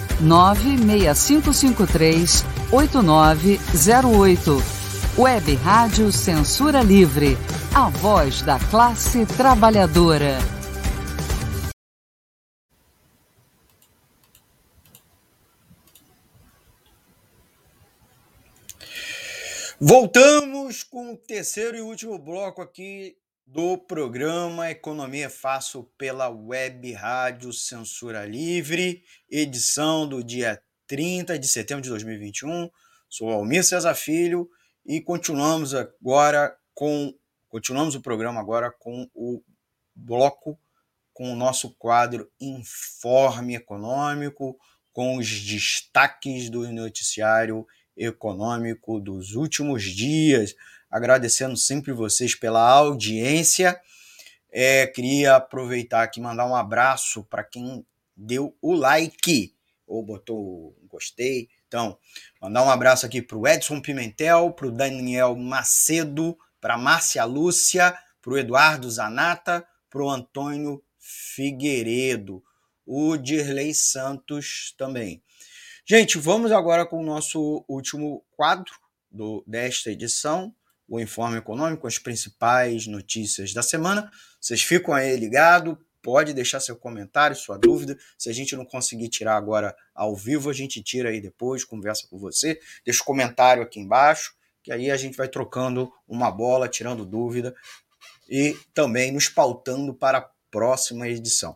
96553 8908. Web Rádio Censura Livre. A voz da classe trabalhadora. Voltamos com o terceiro e último bloco aqui do programa Economia Fácil pela Web Rádio Censura Livre, edição do dia 30 de setembro de 2021. Sou Almir César Filho e continuamos agora com continuamos o programa agora com o bloco com o nosso quadro Informe Econômico, com os destaques do noticiário econômico dos últimos dias. Agradecendo sempre vocês pela audiência. É, queria aproveitar aqui mandar um abraço para quem deu o like ou botou gostei. Então, mandar um abraço aqui para o Edson Pimentel, para o Daniel Macedo, para Márcia Lúcia, para o Eduardo Zanata, para o Antônio Figueiredo, o Dirley Santos também. Gente, vamos agora com o nosso último quadro do, desta edição, o Informe Econômico, as principais notícias da semana. Vocês ficam aí ligados, pode deixar seu comentário, sua dúvida. Se a gente não conseguir tirar agora ao vivo, a gente tira aí depois, conversa com você. Deixa o um comentário aqui embaixo, que aí a gente vai trocando uma bola, tirando dúvida e também nos pautando para a próxima edição.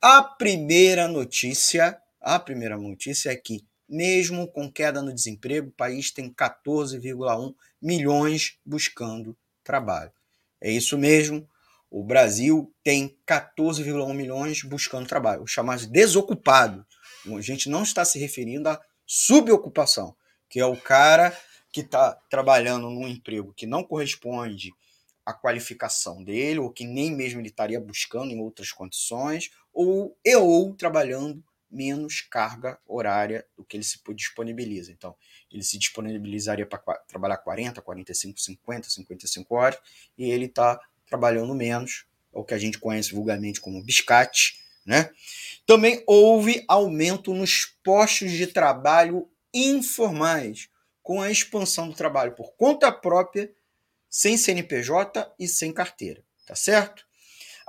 A primeira notícia, a primeira notícia é que mesmo com queda no desemprego, o país tem 14,1 milhões buscando trabalho. É isso mesmo. O Brasil tem 14,1 milhões buscando trabalho, o chamado desocupado. A gente não está se referindo à subocupação, que é o cara que está trabalhando num emprego que não corresponde à qualificação dele, ou que nem mesmo ele estaria buscando em outras condições, ou e ou trabalhando menos carga horária do que ele se disponibiliza. Então, ele se disponibilizaria para trabalhar 40, 45, 50, 55 horas, e ele está trabalhando menos, é o que a gente conhece vulgarmente como biscate. Né? Também houve aumento nos postos de trabalho informais, com a expansão do trabalho por conta própria, sem CNPJ e sem carteira. Tá certo?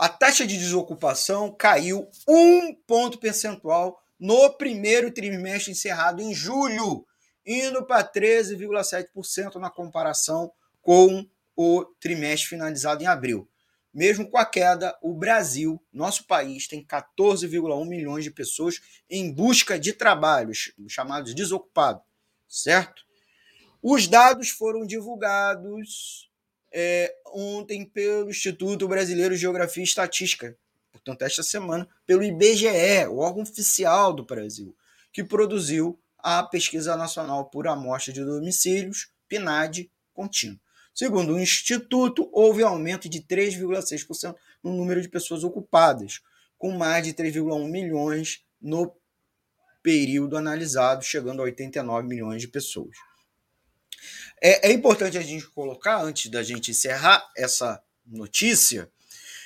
A taxa de desocupação caiu um ponto percentual no primeiro trimestre encerrado em julho, indo para 13,7% na comparação com o trimestre finalizado em abril. Mesmo com a queda, o Brasil, nosso país, tem 14,1 milhões de pessoas em busca de trabalhos, chamados desocupados, certo? Os dados foram divulgados é, ontem pelo Instituto Brasileiro de Geografia e Estatística, portanto, esta semana, pelo IBGE, o órgão oficial do Brasil, que produziu a Pesquisa Nacional por Amostra de Domicílios, PNAD, contínuo. Segundo o Instituto, houve aumento de 3,6% no número de pessoas ocupadas, com mais de 3,1 milhões no período analisado, chegando a 89 milhões de pessoas. É, é importante a gente colocar, antes da gente encerrar essa notícia,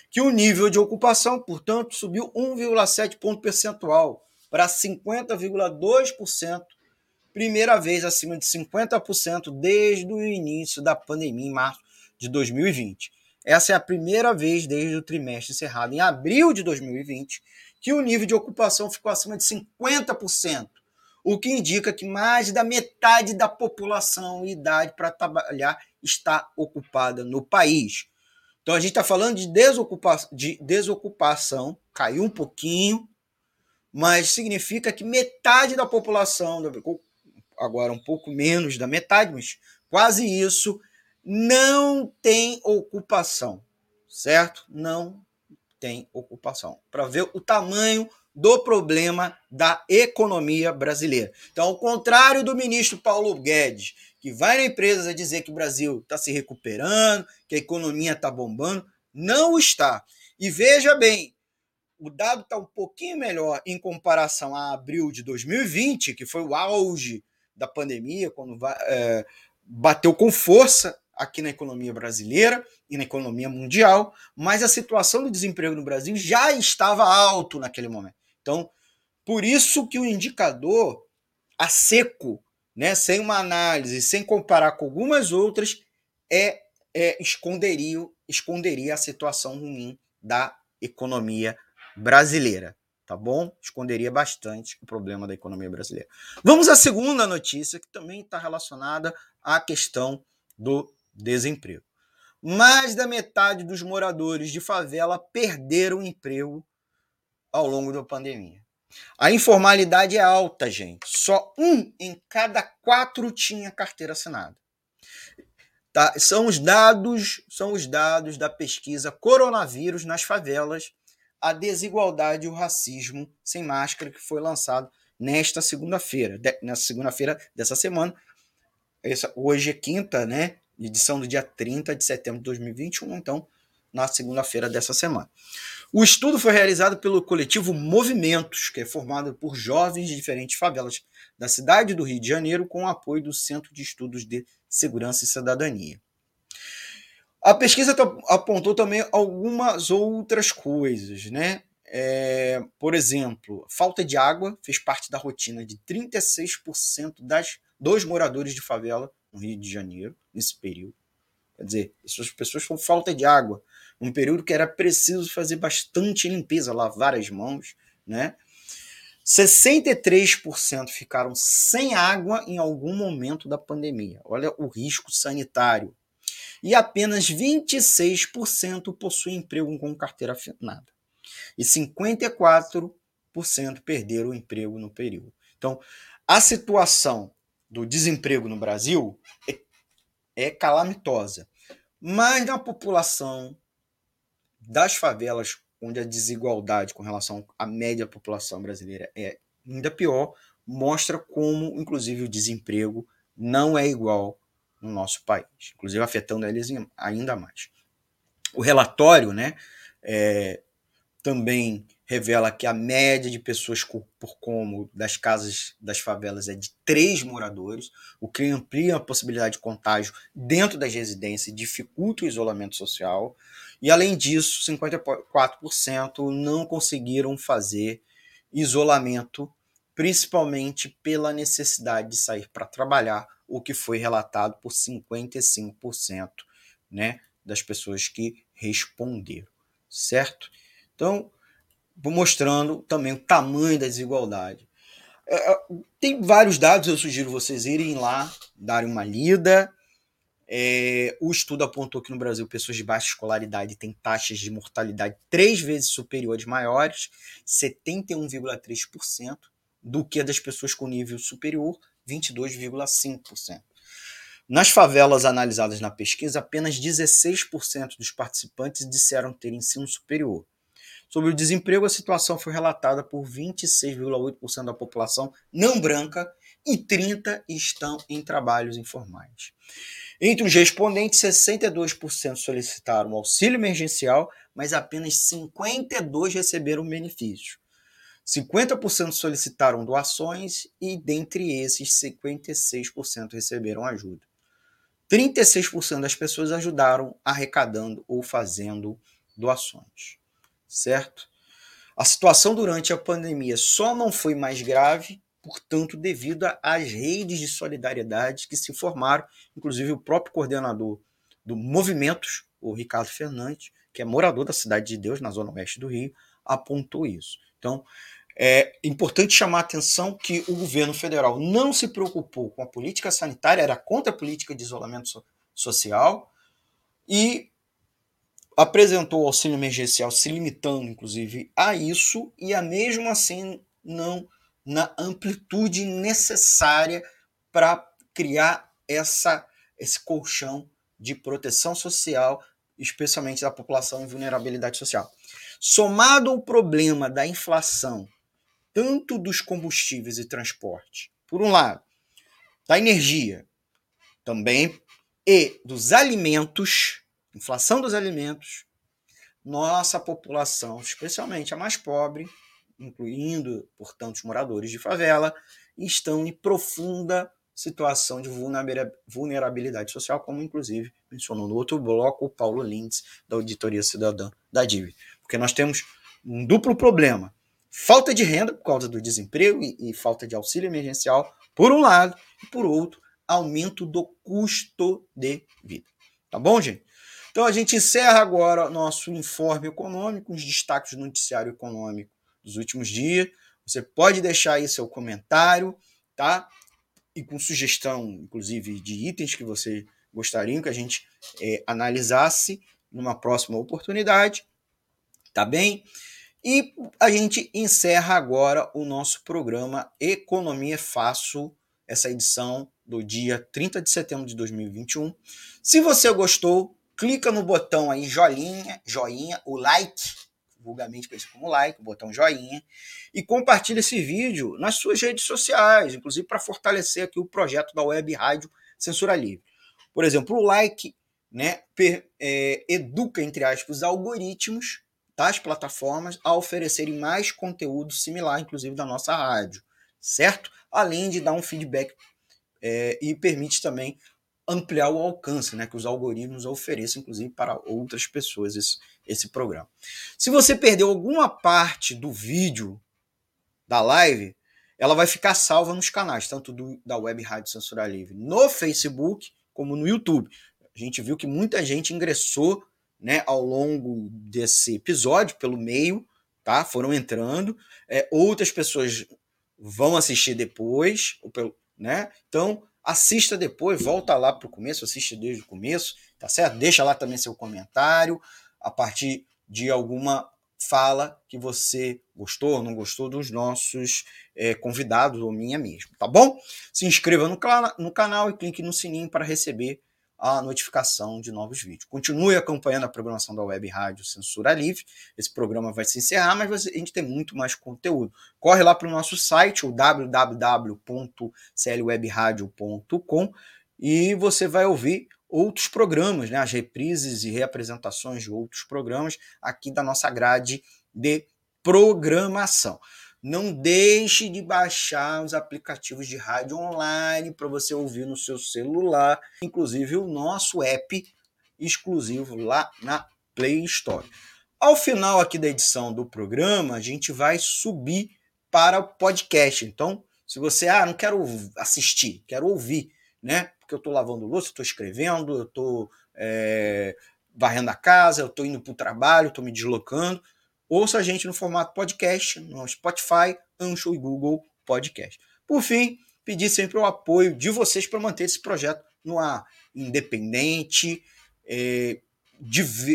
que o nível de ocupação, portanto, subiu 1,7 ponto percentual para 50,2% primeira vez acima de 50% desde o início da pandemia em março de 2020. Essa é a primeira vez desde o trimestre encerrado em abril de 2020 que o nível de ocupação ficou acima de 50%, o que indica que mais da metade da população em idade para trabalhar está ocupada no país. Então a gente está falando de, desocupa de desocupação, caiu um pouquinho, mas significa que metade da população, agora um pouco menos da metade, mas quase isso, não tem ocupação, certo? Não tem ocupação. Para ver o tamanho do problema da economia brasileira. Então, ao contrário do ministro Paulo Guedes, que vai na empresa dizer que o Brasil está se recuperando, que a economia está bombando, não está. E veja bem, o dado está um pouquinho melhor em comparação a abril de 2020, que foi o auge da pandemia, quando é, bateu com força aqui na economia brasileira e na economia mundial, mas a situação do desemprego no Brasil já estava alto naquele momento. Então, por isso que o indicador a seco, né, sem uma análise, sem comparar com algumas outras, é, é esconderia, esconderia a situação ruim da economia brasileira, tá bom? Esconderia bastante o problema da economia brasileira. Vamos à segunda notícia, que também está relacionada à questão do desemprego. Mais da metade dos moradores de favela perderam emprego ao longo da pandemia. A informalidade é alta, gente. Só um em cada quatro tinha carteira assinada. Tá? São os dados, são os dados da pesquisa Coronavírus nas favelas, a desigualdade e o racismo sem máscara que foi lançado nesta segunda-feira, nessa segunda-feira dessa semana. Essa, hoje é quinta, né? edição do dia 30 de setembro de 2021, então na segunda-feira dessa semana. O estudo foi realizado pelo coletivo Movimentos, que é formado por jovens de diferentes favelas da cidade do Rio de Janeiro, com o apoio do Centro de Estudos de Segurança e Cidadania. A pesquisa apontou também algumas outras coisas, né? É, por exemplo, falta de água fez parte da rotina de 36% das, dos moradores de favela no Rio de Janeiro, nesse período. Quer dizer, essas pessoas com falta de água, um período que era preciso fazer bastante limpeza, lavar as mãos, né? 63% ficaram sem água em algum momento da pandemia. Olha o risco sanitário. E apenas 26% possuem emprego com carteira assinada. E 54% perderam o emprego no período. Então, a situação do desemprego no Brasil é, é calamitosa. Mas na população das favelas, onde a desigualdade com relação à média população brasileira é ainda pior, mostra como, inclusive, o desemprego não é igual no nosso país, inclusive afetando eles ainda mais. O relatório né, é, também revela que a média de pessoas por cômodo das casas das favelas é de três moradores, o que amplia a possibilidade de contágio dentro das residências e dificulta o isolamento social. E, além disso, 54% não conseguiram fazer isolamento, principalmente pela necessidade de sair para trabalhar, o que foi relatado por 55% né, das pessoas que responderam, certo? Então, mostrando também o tamanho da desigualdade. É, é, tem vários dados, eu sugiro vocês irem lá, darem uma lida. É, o estudo apontou que no Brasil pessoas de baixa escolaridade têm taxas de mortalidade três vezes superiores maiores, 71,3%, do que das pessoas com nível superior, 22,5%. Nas favelas analisadas na pesquisa, apenas 16% dos participantes disseram ter ensino superior. Sobre o desemprego, a situação foi relatada por 26,8% da população não branca e 30% estão em trabalhos informais. Entre os respondentes, 62% solicitaram auxílio emergencial, mas apenas 52% receberam benefício. 50% solicitaram doações e, dentre esses, 56% receberam ajuda. 36% das pessoas ajudaram arrecadando ou fazendo doações certo? A situação durante a pandemia só não foi mais grave portanto, devido às redes de solidariedade que se formaram, inclusive o próprio coordenador do Movimentos, o Ricardo Fernandes, que é morador da Cidade de Deus, na zona oeste do Rio, apontou isso. Então, é importante chamar a atenção que o governo federal não se preocupou com a política sanitária, era contra a política de isolamento so social e apresentou o auxílio emergencial se limitando, inclusive, a isso e a mesmo assim não na amplitude necessária para criar essa, esse colchão de proteção social, especialmente da população em vulnerabilidade social. Somado ao problema da inflação tanto dos combustíveis e transporte, por um lado, da energia também, e dos alimentos, inflação dos alimentos, nossa população, especialmente a mais pobre, incluindo, portanto, os moradores de favela, estão em profunda situação de vulnerabilidade social, como inclusive mencionou no outro bloco o Paulo Lindes, da Auditoria Cidadã da Dívida. Porque nós temos um duplo problema falta de renda por causa do desemprego e, e falta de auxílio emergencial, por um lado, e por outro, aumento do custo de vida. Tá bom, gente? Então a gente encerra agora nosso informe econômico, os destaques do noticiário econômico dos últimos dias. Você pode deixar aí seu comentário, tá? E com sugestão, inclusive, de itens que você gostaria que a gente é, analisasse numa próxima oportunidade, tá bem? E a gente encerra agora o nosso programa Economia Fácil, essa edição do dia 30 de setembro de 2021. Se você gostou, clica no botão aí joinha, joinha, o like, vulgarmente conhecido como like, o botão joinha, e compartilha esse vídeo nas suas redes sociais, inclusive para fortalecer aqui o projeto da Web Rádio Censura Livre. Por exemplo, o like né, per, é, educa, entre aspas, algoritmos das plataformas a oferecerem mais conteúdo similar, inclusive da nossa rádio, certo? Além de dar um feedback é, e permite também ampliar o alcance, né, que os algoritmos ofereçam, inclusive, para outras pessoas esse programa. Se você perdeu alguma parte do vídeo da live, ela vai ficar salva nos canais, tanto do, da Web Rádio Censura Livre no Facebook como no YouTube. A gente viu que muita gente ingressou né, ao longo desse episódio, pelo meio, tá? Foram entrando. É, outras pessoas vão assistir depois, né? Então, assista depois, volta lá para o começo, assiste desde o começo, tá certo? Deixa lá também seu comentário a partir de alguma fala que você gostou ou não gostou dos nossos é, convidados ou minha mesmo, tá bom? Se inscreva no, no canal e clique no sininho para receber a notificação de novos vídeos. Continue acompanhando a programação da Web Rádio Censura Livre. Esse programa vai se encerrar, mas a gente tem muito mais conteúdo. Corre lá para o nosso site, o www.clwebradio.com, e você vai ouvir outros programas, né, as reprises e reapresentações de outros programas aqui da nossa grade de programação. Não deixe de baixar os aplicativos de rádio online para você ouvir no seu celular, inclusive o nosso app exclusivo lá na Play Store. Ao final aqui da edição do programa, a gente vai subir para o podcast. Então, se você, ah, não quero assistir, quero ouvir, né? Porque eu estou lavando louça, estou escrevendo, eu estou é, varrendo a casa, eu estou indo para o trabalho, estou me deslocando. Ouça a gente no formato podcast, no Spotify, Ancho e Google Podcast. Por fim, pedir sempre o apoio de vocês para manter esse projeto no ar independente, é,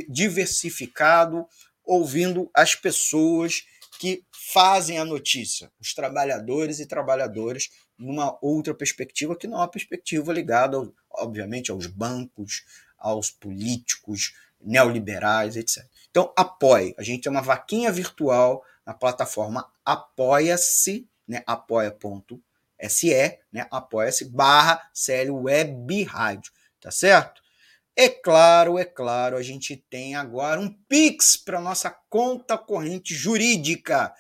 diversificado, ouvindo as pessoas que fazem a notícia, os trabalhadores e trabalhadoras, numa outra perspectiva que não é uma perspectiva ligada, obviamente, aos bancos, aos políticos, neoliberais, etc. Então, apoie. A gente tem uma vaquinha virtual na plataforma Apoia-se, né? apoia.se, né? apoia-se barra CL Web Rádio, tá certo? É claro, é claro, a gente tem agora um Pix para nossa conta corrente jurídica.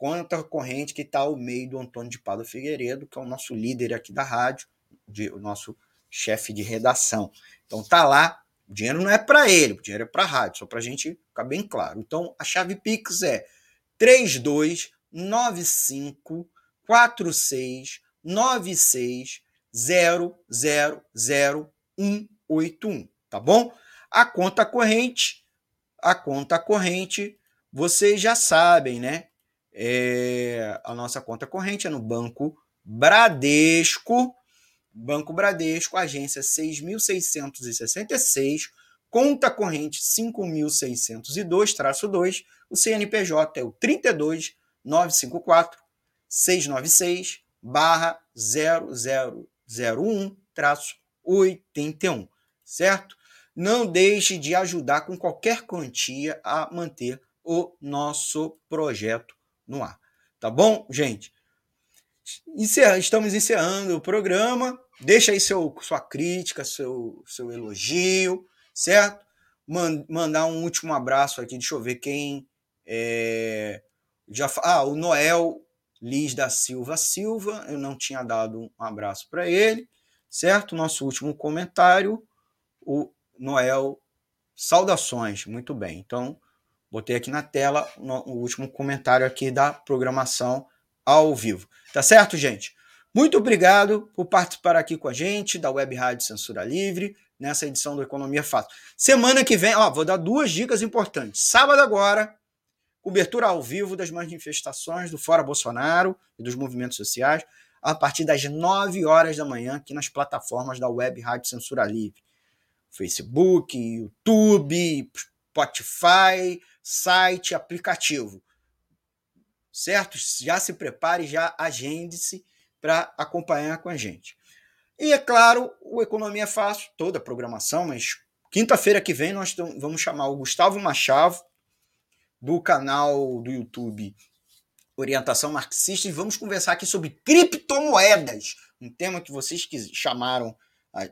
Conta corrente que está ao meio do Antônio de Pado Figueiredo, que é o nosso líder aqui da rádio, de, o nosso chefe de redação. Então tá lá, o dinheiro não é para ele, o dinheiro é para a rádio, só para a gente ficar bem claro. Então, a chave Pix é 3295 4696 000181, tá bom? A conta corrente, a conta corrente, vocês já sabem, né? É, a nossa conta corrente é no Banco Bradesco, Banco Bradesco, agência 6666, conta corrente 5602-2, o CNPJ é o 32 954 696 barra 0001 81, certo? Não deixe de ajudar com qualquer quantia a manter o nosso projeto no ar. Tá bom, gente? Encerra, estamos encerrando o programa. Deixa aí seu, sua crítica, seu, seu elogio, certo? mandar um último abraço aqui. Deixa eu ver quem. É, já, ah, o Noel Liz da Silva Silva. Eu não tinha dado um abraço para ele, certo? Nosso último comentário. O Noel. Saudações. Muito bem. Então, botei aqui na tela o último comentário aqui da programação ao vivo. Tá certo, gente? Muito obrigado por participar aqui com a gente da Web Rádio Censura Livre, nessa edição do Economia Fácil. Semana que vem, ó, vou dar duas dicas importantes. Sábado agora, cobertura ao vivo das manifestações do Fora Bolsonaro e dos movimentos sociais, a partir das 9 horas da manhã, aqui nas plataformas da Web Rádio Censura Livre. Facebook, YouTube, Spotify, site, aplicativo certo? Já se prepare, já agende-se para acompanhar com a gente. E é claro, o Economia é Fácil, toda a programação, mas quinta-feira que vem nós vamos chamar o Gustavo Machado, do canal do YouTube Orientação Marxista, e vamos conversar aqui sobre criptomoedas, um tema que vocês chamaram,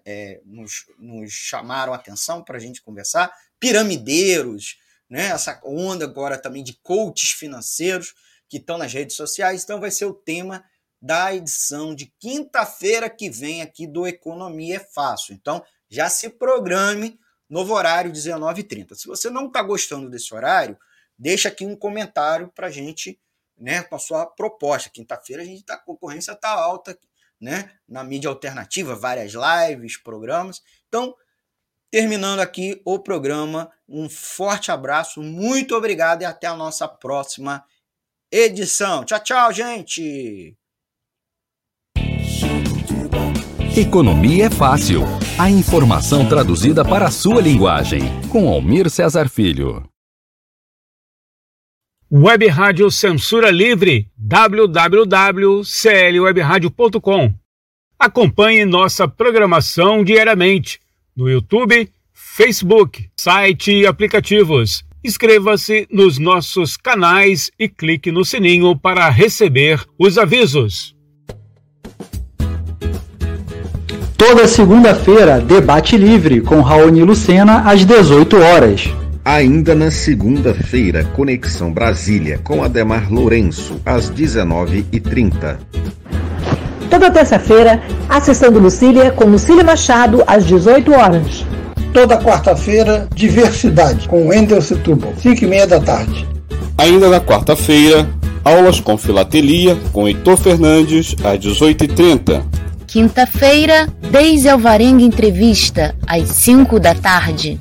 é, nos, nos chamaram a atenção para a gente conversar, piramideiros, né? essa onda agora também de coaches financeiros que estão nas redes sociais. Então, vai ser o tema da edição de quinta-feira que vem aqui do Economia é Fácil. Então, já se programe, novo horário, 19h30. Se você não está gostando desse horário, deixa aqui um comentário para a gente, né, com a sua proposta. Quinta-feira a gente tá, a concorrência está alta, né, na mídia alternativa, várias lives, programas. Então, terminando aqui o programa, um forte abraço, muito obrigado e até a nossa próxima edição. Tchau, tchau, gente! Economia é fácil. A informação traduzida para a sua linguagem. Com Almir Cesar Filho. Web Rádio Censura Livre. www.clwebradio.com Acompanhe nossa programação diariamente no YouTube, Facebook, site e aplicativos Inscreva-se nos nossos canais e clique no sininho para receber os avisos. Toda segunda-feira, debate livre com Raoni Lucena às 18 horas. Ainda na segunda-feira, Conexão Brasília com Ademar Lourenço às 19h30. Toda terça-feira, a sessão do Lucília com Lucília Machado às 18 horas toda quarta-feira, Diversidade, com Wendel Setúbal, 5 e meia da tarde. Ainda na quarta-feira, aulas com filatelia, com Heitor Fernandes, às 18h30. Quinta-feira, Deise Alvarenga Entrevista, às 5 da tarde.